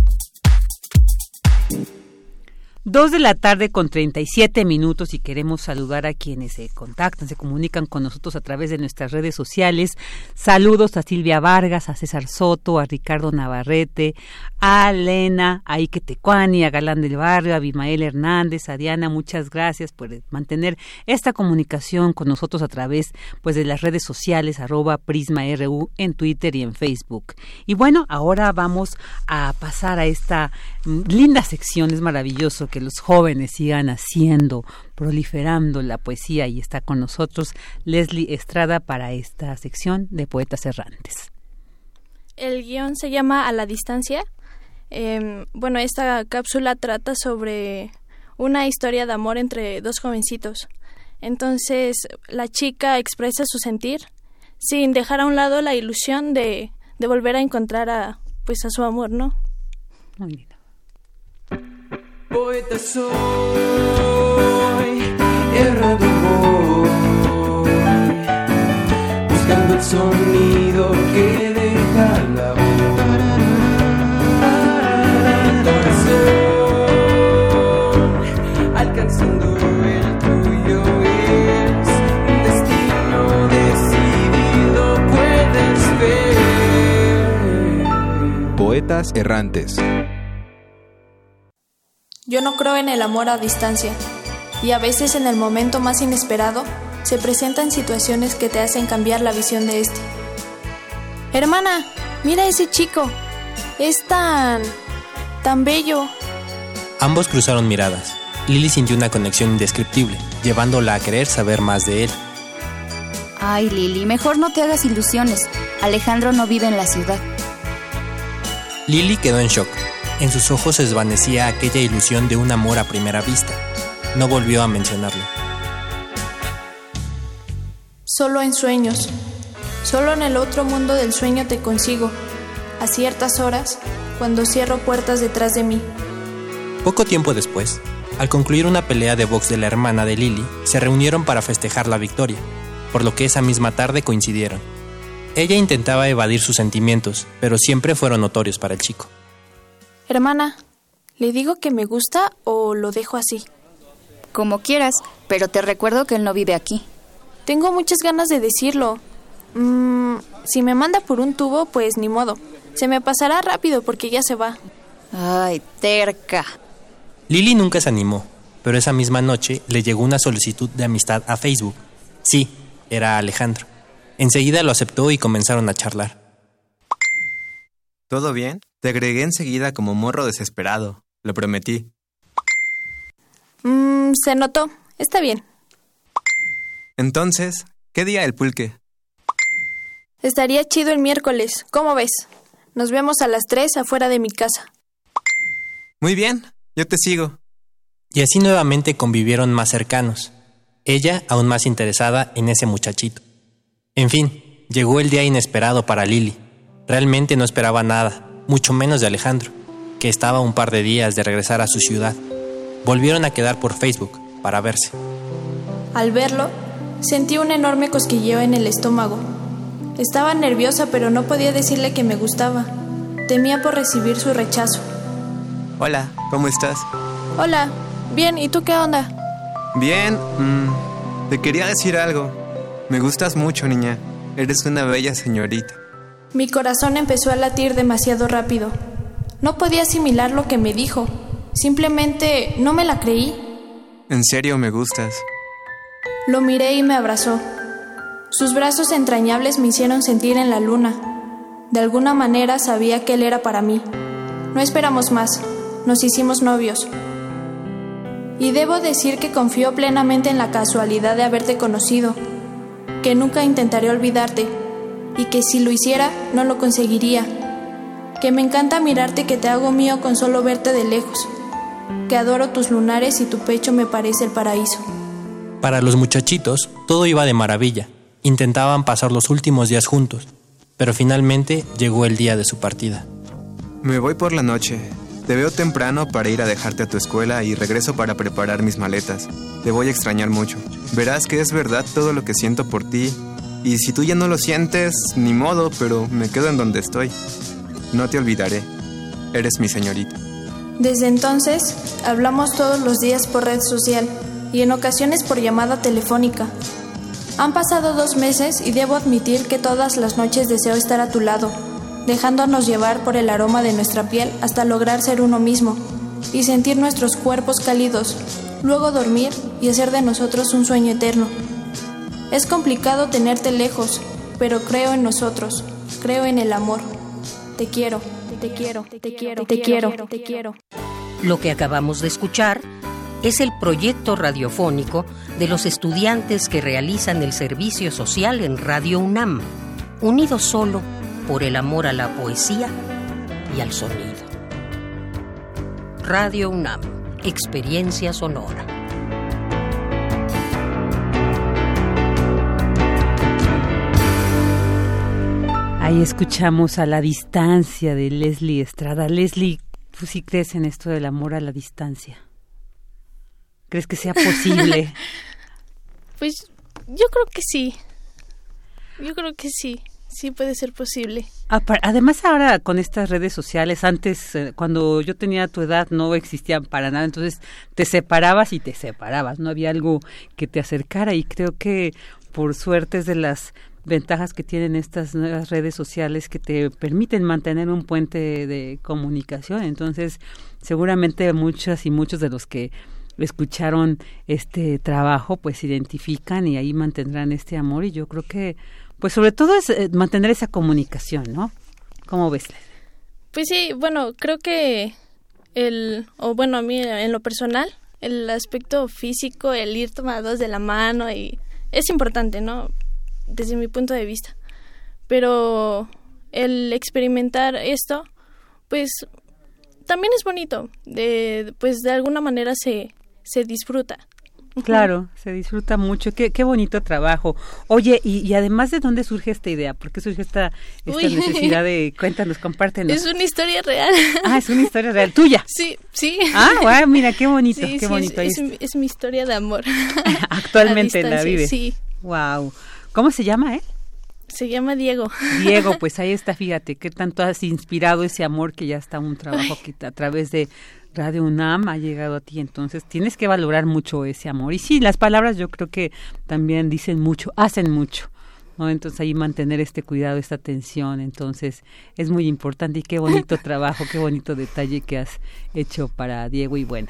Dos de la tarde con 37 minutos y queremos saludar a quienes se contactan, se comunican con nosotros a través de nuestras redes sociales. Saludos a Silvia Vargas, a César Soto, a Ricardo Navarrete, a Elena, a Ike Tecuani, a Galán del Barrio, a Bimael Hernández, a Diana, muchas gracias por mantener esta comunicación con nosotros a través pues de las redes sociales, arroba Prisma RU en Twitter y en Facebook. Y bueno, ahora vamos a pasar a esta linda sección, es maravilloso que los jóvenes sigan haciendo, proliferando la poesía y está con nosotros Leslie Estrada para esta sección de Poetas Errantes. El guion se llama A la Distancia. Em, bueno, esta cápsula trata sobre una historia de amor entre dos jovencitos. Entonces, la chica expresa su sentir sin dejar a un lado la ilusión de, de volver a encontrar a pues a su amor, ¿no? Muy bien. Poeta soy, errado buscando el sonido que deja la voz. Corazón, alcanzando Yo no creo en el amor a distancia, y a veces en el momento más inesperado se presentan situaciones que te hacen cambiar la visión de este. Hermana, mira ese chico. Es tan... tan bello. Ambos cruzaron miradas. Lily sintió una conexión indescriptible, llevándola a querer saber más de él. Ay, Lily, mejor no te hagas ilusiones. Alejandro no vive en la ciudad. Lily quedó en shock. En sus ojos se desvanecía aquella ilusión de un amor a primera vista. No volvió a mencionarlo. Solo en sueños. Solo en el otro mundo del sueño te consigo. A ciertas horas, cuando cierro puertas detrás de mí. Poco tiempo después, al concluir una pelea de box de la hermana de Lily, se reunieron para festejar la victoria, por lo que esa misma tarde coincidieron. Ella intentaba evadir sus sentimientos, pero siempre fueron notorios para el chico. Hermana, ¿le digo que me gusta o lo dejo así? Como quieras, pero te recuerdo que él no vive aquí. Tengo muchas ganas de decirlo. Mm, si me manda por un tubo, pues ni modo. Se me pasará rápido porque ya se va. Ay, terca. Lily nunca se animó, pero esa misma noche le llegó una solicitud de amistad a Facebook. Sí, era Alejandro. Enseguida lo aceptó y comenzaron a charlar. ¿Todo bien? Te agregué enseguida como morro desesperado. Lo prometí. Mmm, se notó. Está bien. Entonces, ¿Qué día el pulque? Estaría chido el miércoles. ¿Cómo ves? Nos vemos a las 3 afuera de mi casa. Muy bien, yo te sigo. Y así nuevamente convivieron más cercanos. Ella aún más interesada en ese muchachito. En fin, llegó el día inesperado para Lily. Realmente no esperaba nada, mucho menos de Alejandro, que estaba un par de días de regresar a su ciudad. Volvieron a quedar por Facebook para verse. Al verlo, sentí un enorme cosquilleo en el estómago. Estaba nerviosa, pero no podía decirle que me gustaba. Temía por recibir su rechazo. Hola, ¿cómo estás? Hola, bien, ¿y tú qué onda? Bien, mm, te quería decir algo. Me gustas mucho, niña. Eres una bella señorita. Mi corazón empezó a latir demasiado rápido. No podía asimilar lo que me dijo. Simplemente no me la creí. En serio me gustas. Lo miré y me abrazó. Sus brazos entrañables me hicieron sentir en la luna. De alguna manera sabía que él era para mí. No esperamos más. Nos hicimos novios. Y debo decir que confío plenamente en la casualidad de haberte conocido que nunca intentaré olvidarte y que si lo hiciera no lo conseguiría, que me encanta mirarte que te hago mío con solo verte de lejos, que adoro tus lunares y tu pecho me parece el paraíso. Para los muchachitos todo iba de maravilla, intentaban pasar los últimos días juntos, pero finalmente llegó el día de su partida. Me voy por la noche, te veo temprano para ir a dejarte a tu escuela y regreso para preparar mis maletas. Te voy a extrañar mucho. Verás que es verdad todo lo que siento por ti. Y si tú ya no lo sientes, ni modo, pero me quedo en donde estoy. No te olvidaré. Eres mi señorita. Desde entonces, hablamos todos los días por red social y en ocasiones por llamada telefónica. Han pasado dos meses y debo admitir que todas las noches deseo estar a tu lado dejándonos llevar por el aroma de nuestra piel hasta lograr ser uno mismo y sentir nuestros cuerpos cálidos, luego dormir y hacer de nosotros un sueño eterno. Es complicado tenerte lejos, pero creo en nosotros, creo en el amor. Te quiero, te quiero, te quiero, te quiero, te quiero. Lo que acabamos de escuchar es el proyecto radiofónico de los estudiantes que realizan el servicio social en Radio UNAM, unidos solo por el amor a la poesía y al sonido. Radio UNAM, experiencia sonora. Ahí escuchamos a la distancia de Leslie Estrada. Leslie, ¿tú sí crees en esto del amor a la distancia? ¿Crees que sea posible? [LAUGHS] pues yo creo que sí. Yo creo que sí. Sí, puede ser posible. Además ahora con estas redes sociales, antes eh, cuando yo tenía tu edad no existían para nada, entonces te separabas y te separabas, no había algo que te acercara y creo que por suerte es de las ventajas que tienen estas nuevas redes sociales que te permiten mantener un puente de comunicación. Entonces, seguramente muchas y muchos de los que escucharon este trabajo pues identifican y ahí mantendrán este amor y yo creo que pues sobre todo es eh, mantener esa comunicación, ¿no? ¿Cómo ves? Pues sí, bueno, creo que el, o bueno, a mí en lo personal, el aspecto físico, el ir tomados de la mano y es importante, ¿no? Desde mi punto de vista. Pero el experimentar esto, pues también es bonito, de, pues de alguna manera se, se disfruta. Claro, se disfruta mucho. Qué, qué bonito trabajo. Oye, y, además de dónde surge esta idea, ¿por qué surge esta, esta necesidad de [LAUGHS] cuéntanos, compártenos? Es una historia real. Ah, es una historia real tuya. [LAUGHS] Sí, sí. Ah, wow, mira qué bonito, qué bonito. Es, es, mi historia de amor. [LAUGHS] Actualmente la vive. Sí. Wow. ¿Cómo se llama, eh? Se llama Diego. Diego, [LAUGHS] pues ahí está, fíjate, qué tanto has inspirado ese amor que ya está un trabajo que a través de Radio UNAM ha llegado a ti, entonces tienes que valorar mucho ese amor. Y sí, las palabras yo creo que también dicen mucho, hacen mucho. ¿no? Entonces ahí mantener este cuidado, esta atención, entonces es muy importante y qué bonito [LAUGHS] trabajo, qué bonito detalle que has hecho para Diego y bueno,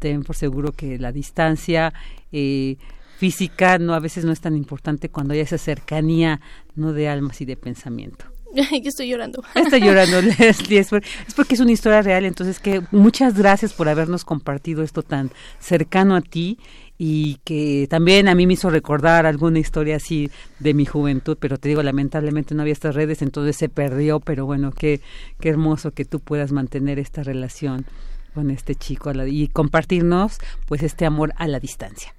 ten por seguro que la distancia eh, física no a veces no es tan importante cuando hay esa cercanía no de almas y de pensamiento. [LAUGHS] Yo estoy llorando. Estoy llorando, [LAUGHS] Leslie. Es porque es una historia real. Entonces, que muchas gracias por habernos compartido esto tan cercano a ti y que también a mí me hizo recordar alguna historia así de mi juventud, pero te digo, lamentablemente no había estas redes, entonces se perdió, pero bueno, qué, qué hermoso que tú puedas mantener esta relación con este chico y compartirnos pues este amor a la distancia.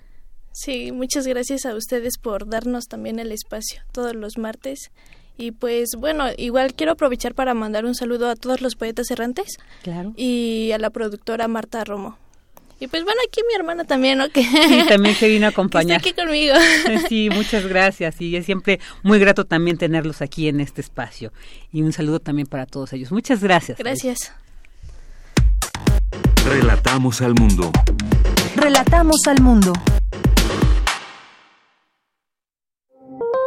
Sí, muchas gracias a ustedes por darnos también el espacio todos los martes. Y pues bueno, igual quiero aprovechar para mandar un saludo a todos los poetas errantes. Claro. Y a la productora Marta Romo. Y pues bueno, aquí mi hermana también, ¿no? Que sí, también que vino a [LAUGHS] acompañar. aquí conmigo. [LAUGHS] Sí, muchas gracias. Y es siempre muy grato también tenerlos aquí en este espacio. Y un saludo también para todos ellos. Muchas gracias. Gracias. Relatamos al mundo. Relatamos al mundo.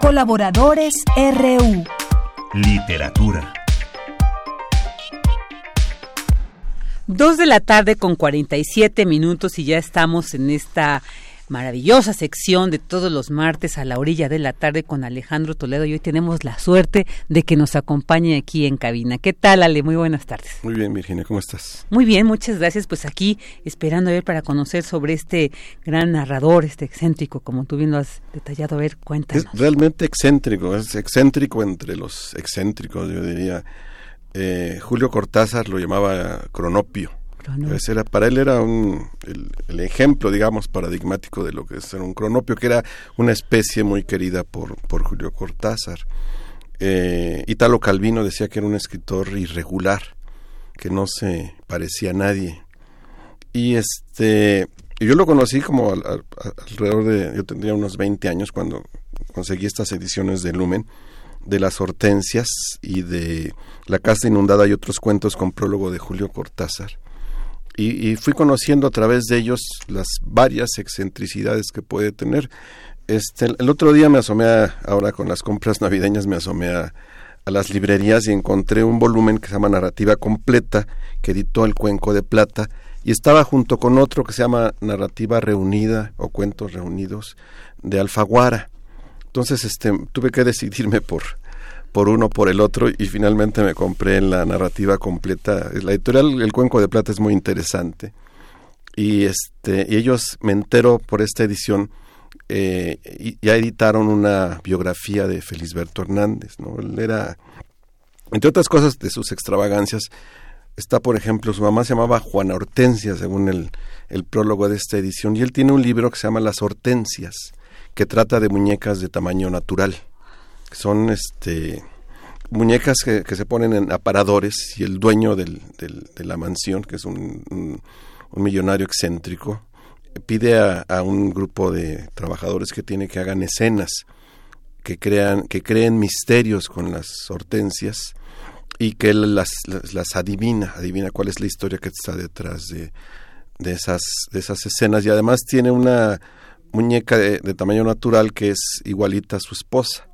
Colaboradores RU. Literatura. Dos de la tarde con 47 minutos y ya estamos en esta maravillosa sección de todos los martes a la orilla de la tarde con Alejandro Toledo y hoy tenemos la suerte de que nos acompañe aquí en cabina. ¿Qué tal, Ale? Muy buenas tardes. Muy bien, Virginia, ¿cómo estás? Muy bien, muchas gracias. Pues aquí esperando a ver para conocer sobre este gran narrador, este excéntrico, como tú bien lo has detallado. A ver, cuéntanos. Es realmente excéntrico, es excéntrico entre los excéntricos, yo diría eh, Julio Cortázar lo llamaba cronopio. Era, para él era un, el, ejemplo, digamos, paradigmático de lo que es un cronopio, que era una especie muy querida por, por Julio Cortázar. Eh, Italo Calvino decía que era un escritor irregular, que no se parecía a nadie. Y este yo lo conocí como alrededor de, yo tendría unos 20 años cuando conseguí estas ediciones de Lumen de las hortensias y de La casa inundada y otros cuentos con prólogo de Julio Cortázar. Y, fui conociendo a través de ellos las varias excentricidades que puede tener. Este, el otro día me asomé, ahora con las compras navideñas, me asomé a, a las librerías y encontré un volumen que se llama Narrativa Completa, que editó el Cuenco de Plata, y estaba junto con otro que se llama Narrativa Reunida o Cuentos Reunidos de Alfaguara. Entonces este, tuve que decidirme por, por uno por el otro y finalmente me compré la narrativa completa. La editorial El Cuenco de Plata es muy interesante y este ellos me entero por esta edición eh, y ya editaron una biografía de Felisberto Hernández, ¿no? Él era entre otras cosas de sus extravagancias está por ejemplo su mamá se llamaba Juana Hortensia según el, el prólogo de esta edición y él tiene un libro que se llama Las Hortensias que trata de muñecas de tamaño natural. Son este muñecas que, se ponen en aparadores y el dueño del, de la mansión, que es un, millonario excéntrico, pide a, un grupo de trabajadores que tiene que hagan escenas, que crean, que creen misterios con las hortensias y que él las, adivina, adivina cuál es la historia que está detrás de, de esas, de esas escenas. Y además tiene una muñeca de, tamaño natural que es igualita a su esposa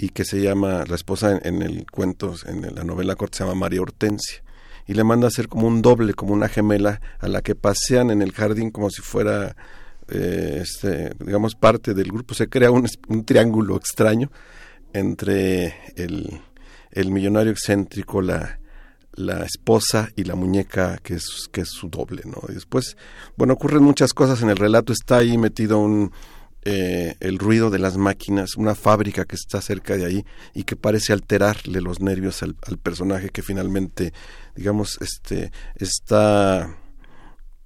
y que se llama, la esposa en, el cuento, en la novela corta se llama María Hortensia y le manda a hacer como un doble, como una gemela a la que pasean en el jardín como si fuera, eh, este, digamos, parte del grupo. Se crea un, un triángulo extraño entre el, el millonario excéntrico, la, la esposa y la muñeca que es, que es su doble, ¿no? Y después, bueno, ocurren muchas cosas en el relato, está ahí metido un, eh, el ruido de las máquinas, una fábrica que está cerca de ahí y que parece alterarle los nervios al, personaje que finalmente, digamos, este, está...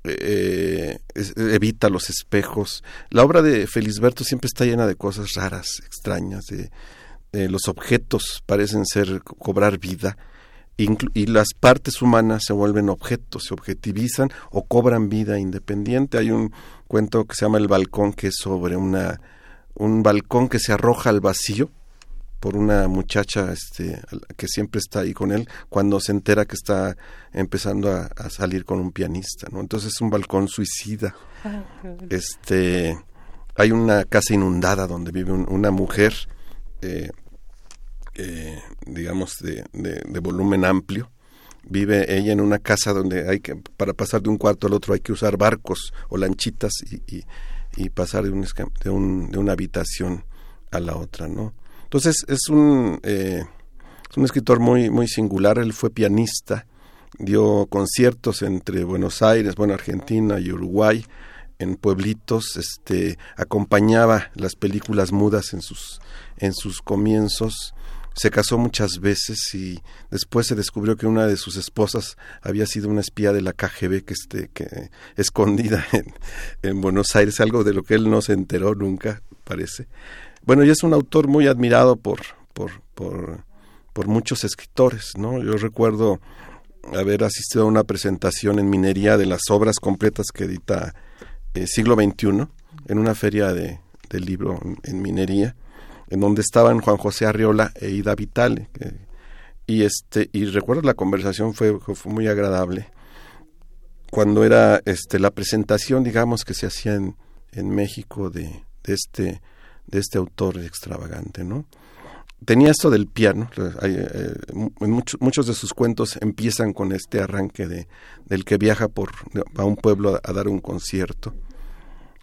Eh, evita los espejos. La obra de Felisberto siempre está llena de cosas raras, extrañas, de, de los objetos parecen ser cobrar vida y las partes humanas se vuelven objetos, se objetivizan o cobran vida independiente. Hay un cuento que se llama El balcón que es sobre una un balcón que se arroja al vacío por una muchacha este, que siempre está ahí con él cuando se entera que está empezando a, salir con un pianista, ¿no? Entonces es un balcón suicida. Este, hay una casa inundada donde vive una mujer, eh, eh, digamos, de, de, volumen amplio. Vive ella en una casa donde hay que, para pasar de un cuarto al otro hay que usar barcos o lanchitas y, y, pasar de, un, de, un, de una habitación a la otra, ¿no? Entonces es un, eh, un escritor muy, muy singular, él fue pianista, dio conciertos entre Buenos Aires, bueno, Argentina y Uruguay, en pueblitos, este, acompañaba las películas mudas en sus, en sus comienzos, se casó muchas veces y después se descubrió que una de sus esposas había sido una espía de la KGB que, este, que [LAUGHS] escondida en, en Buenos Aires, algo de lo que él no se enteró nunca, parece. Bueno, y es un autor muy admirado por, por, por, muchos escritores, ¿no? Yo recuerdo haber asistido a una presentación en minería de las obras completas que edita eh, Siglo XXI en una feria de, del libro en, minería, en donde estaban Juan José Arriola e Ida Vitale. y, este, y recuerdo la conversación fue, fue muy agradable cuando era este, la presentación, digamos, que se hacía en, en México de, este de este autor extravagante, ¿no? Tenía esto del piano, eh, muchos de sus cuentos empiezan con este arranque de del que viaja por a un pueblo a, dar un concierto.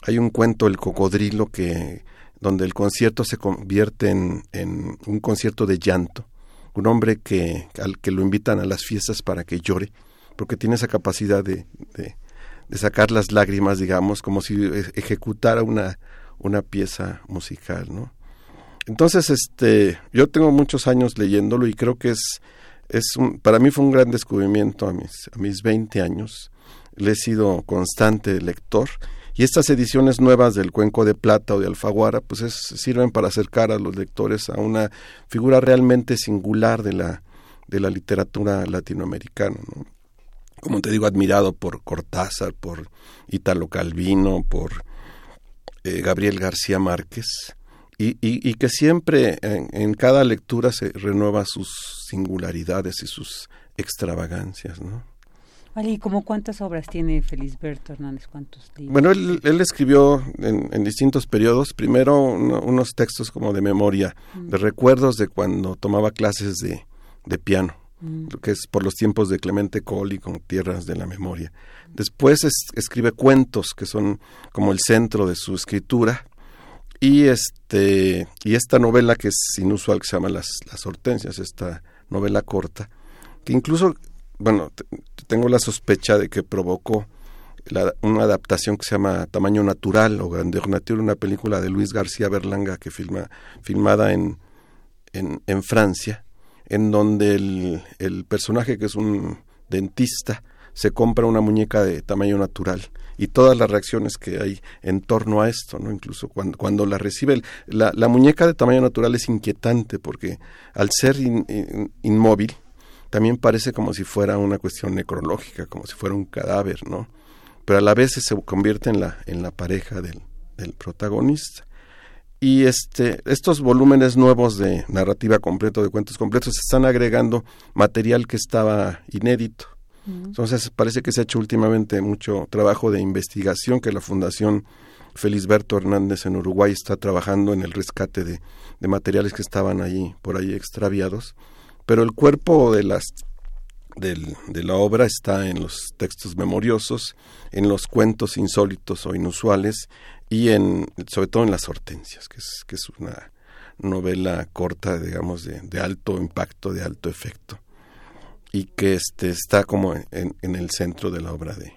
Hay un cuento El cocodrilo que donde el concierto se convierte en, un concierto de llanto, un hombre que al que lo invitan a las fiestas para que llore, porque tiene esa capacidad de, de, sacar las lágrimas, digamos, como si ejecutara una una pieza musical, ¿no? Entonces, este, yo tengo muchos años leyéndolo y creo que es, es un, para mí fue un gran descubrimiento a mis, a mis 20 años. Le he sido constante lector y estas ediciones nuevas del Cuenco de Plata o de Alfaguara, pues es, sirven para acercar a los lectores a una figura realmente singular de la, de la literatura latinoamericana, ¿no? Como te digo, admirado por Cortázar, por Italo Calvino, por eh, Gabriel García Márquez, y, y, que siempre en, cada lectura se renueva sus singularidades y sus extravagancias, ¿no? Vale, ¿y como cuántas obras tiene Felisberto Hernández? ¿Cuántos libros? Bueno, él, él escribió en, distintos periodos, primero unos textos como de memoria, mm. de recuerdos de cuando tomaba clases de, de piano, mm. que es por los tiempos de Clemente Colli con Tierras de la Memoria. Después escribe cuentos que son como el centro de su escritura y este y esta novela que es inusual que se llama Las, las Hortensias, esta novela corta, que incluso, bueno, tengo la sospecha de que provocó una adaptación que se llama Tamaño Natural o Grandeur Nature, una película de Luis García Berlanga que filma, filmada en, en, en Francia, en donde el, el personaje que es un dentista se compra una muñeca de tamaño natural y todas las reacciones que hay en torno a esto, ¿no? Incluso cuando, cuando la recibe, la, la muñeca de tamaño natural es inquietante porque al ser inmóvil también parece como si fuera una cuestión necrológica, como si fuera un cadáver, ¿no? Pero a la vez se convierte en la, en la pareja del, del protagonista. Y este, estos volúmenes nuevos de narrativa completo, de cuentos completos, están agregando material que estaba inédito entonces parece que se ha hecho últimamente mucho trabajo de investigación que la Fundación Felisberto Hernández en Uruguay está trabajando en el rescate de, materiales que estaban ahí por ahí extraviados, pero el cuerpo de las de la obra está en los textos memoriosos, en los cuentos insólitos o inusuales y en sobre todo en las hortensias, que es, que es una novela corta, digamos, de alto impacto, de alto efecto y que este está como en, en el centro de la obra de,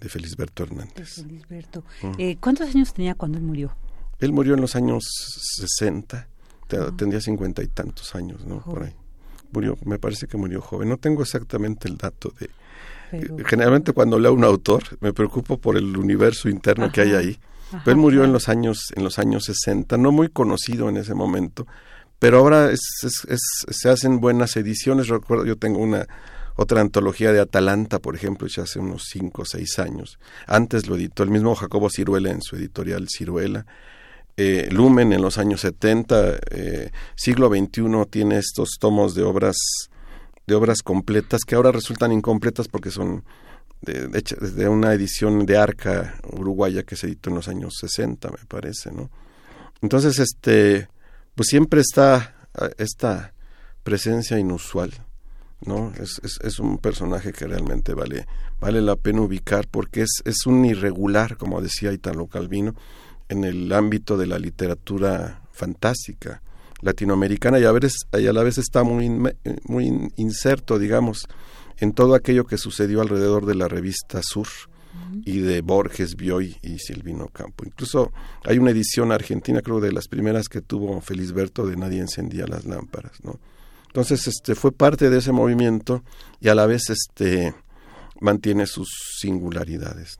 de Felisberto Hernández. Mm. Eh, ¿Cuántos años tenía cuando él murió? Él murió en los años 60, tendría cincuenta y tantos años, ¿no? Por ahí. Murió, me parece que murió joven. No tengo exactamente el dato de... Generalmente cuando leo a un autor me preocupo por el universo interno que hay ahí. Pero él murió en los años en los años 60, no muy conocido en ese momento, pero ahora es, se hacen buenas ediciones. Recuerdo, yo tengo una otra antología de Atalanta, por ejemplo, ya hace unos cinco o seis años. Antes lo editó el mismo Jacobo Ciruela en su editorial Ciruela. Eh, Lumen en los años 70, eh, siglo XXI tiene estos tomos de obras de obras completas que ahora resultan incompletas porque son de, de, una edición de Arca uruguaya que se editó en los años 60, me parece, ¿no? Entonces, este, pues siempre está ah, esta presencia inusual, ¿no? Es, es, un personaje que realmente vale, vale la pena ubicar porque es, es un irregular, como decía Italo Calvino, en el ámbito de la literatura fantástica latinoamericana y a, veces, la vez está muy, muy inserto, digamos, en todo aquello que sucedió alrededor de la revista Sur y de Borges, Bioy y Silvino Campo. Incluso hay una edición argentina, creo, de las primeras que tuvo Felisberto de Nadie encendía las lámparas, ¿no? Entonces, este fue parte de ese movimiento y a la vez este mantiene sus singularidades.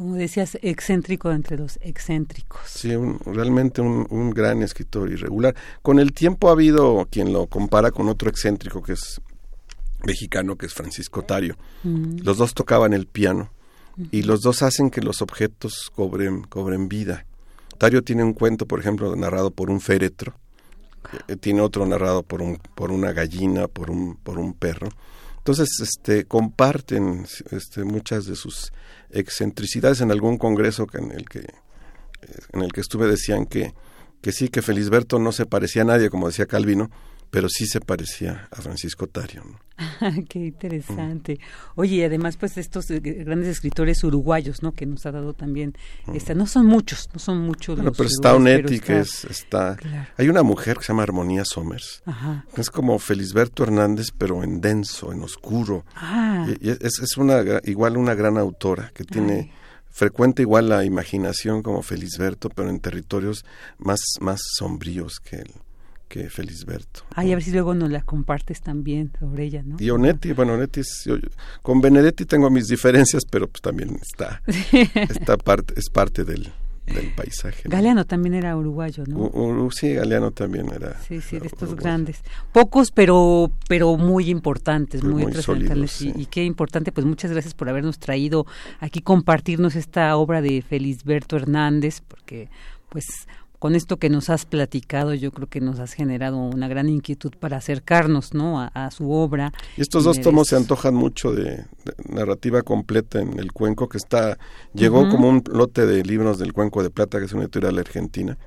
Como decías, excéntrico entre los excéntricos. Sí, realmente un, gran escritor irregular. Con el tiempo ha habido quien lo compara con otro excéntrico que es mexicano, que es Francisco Tario. Mm. Los dos tocaban el piano y los dos hacen que los objetos cobren, cobren vida. Tario tiene un cuento, por ejemplo, narrado por un féretro, eh, tiene otro narrado por, un, por una gallina, por un, por un perro. Entonces, este, comparten este, muchas de sus excentricidades. En algún congreso en el que, en el que estuve decían que, que sí, que Felisberto no se parecía a nadie, como decía Calvino, pero sí se parecía a Francisco Tario. [LAUGHS] Qué interesante. Oye, y además, pues estos eh, grandes escritores uruguayos, ¿no? Que nos ha dado también, esta, no son muchos, no son muchos. Bueno, pero está Onetti, que es, está, hay una mujer que se llama Armonía Somers, Ajá. es como Felisberto Hernández, pero en denso, en oscuro. Ah. Y, es, es, una, igual una gran autora que tiene... frecuente igual la imaginación como Felisberto, pero en territorios más, más sombríos que él que Felisberto. Ay, a ver si luego nos la compartes también sobre ella, ¿no? Y Onetti, bueno, Onetti es, con Benedetti tengo mis diferencias, pero pues también está, [LAUGHS] está parte, es parte del, del paisaje. Galeano también era uruguayo, ¿no? sí, Galeano también era. Sí, sí, de estos grandes. Pocos, pero pero muy importantes, muy, muy trascendentales. y, y, qué importante, pues muchas gracias por habernos traído aquí, compartirnos esta obra de Felisberto Hernández, porque pues con esto que nos has platicado, yo creo que nos has generado una gran inquietud para acercarnos, ¿no? A, su obra. Y estos dos tomos se antojan mucho de, narrativa completa en el Cuenco, que está llegó como un lote de libros del Cuenco de Plata, que es una editorial argentina,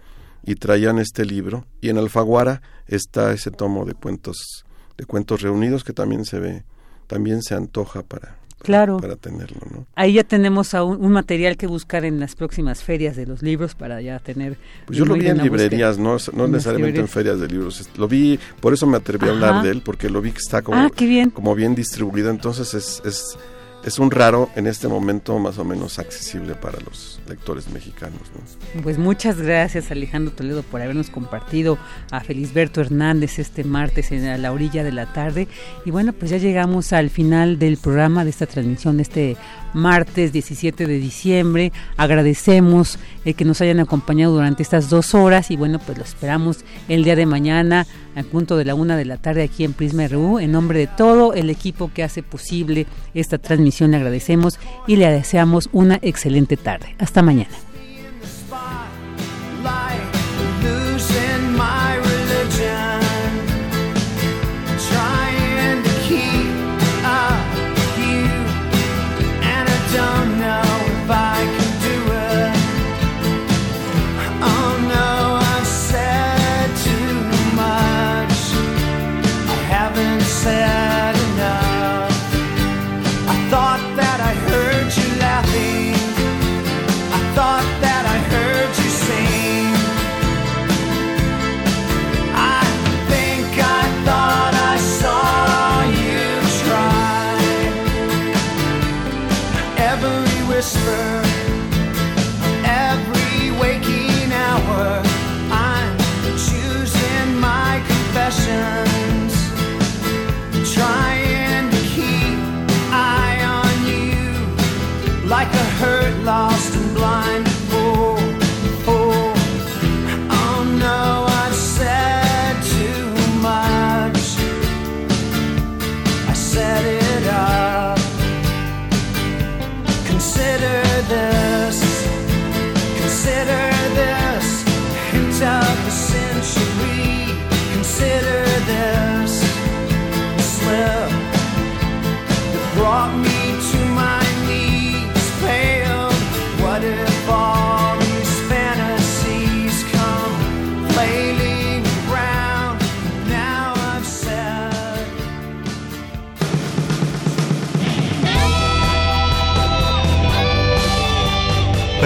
y traían este libro. Y en Alfaguara está ese tomo de cuentos de cuentos reunidos que también se ve, también se antoja para claro. para tenerlo. ¿no? Ahí ya tenemos un, material que buscar en las próximas ferias de los libros para ya tener... Pues yo lo vi en librerías, no, no necesariamente en ferias de libros. Lo vi, por eso me atreví a hablar de él, porque lo vi que está como, ah, bien. como bien distribuido. Entonces es, es es un raro en este momento más o menos accesible para los lectores mexicanos. Pues muchas gracias Alejandro Toledo por habernos compartido a Felisberto Hernández este martes en la orilla de la tarde. Y bueno, pues ya llegamos al final del programa de esta transmisión de este martes 17 de diciembre. Agradecemos el que nos hayan acompañado durante estas dos horas y bueno, pues lo esperamos el día de mañana al punto de la una de la tarde aquí en Prisma RU. En nombre de todo el equipo que hace posible esta transmisión le agradecemos y le deseamos una excelente tarde. Hasta mañana.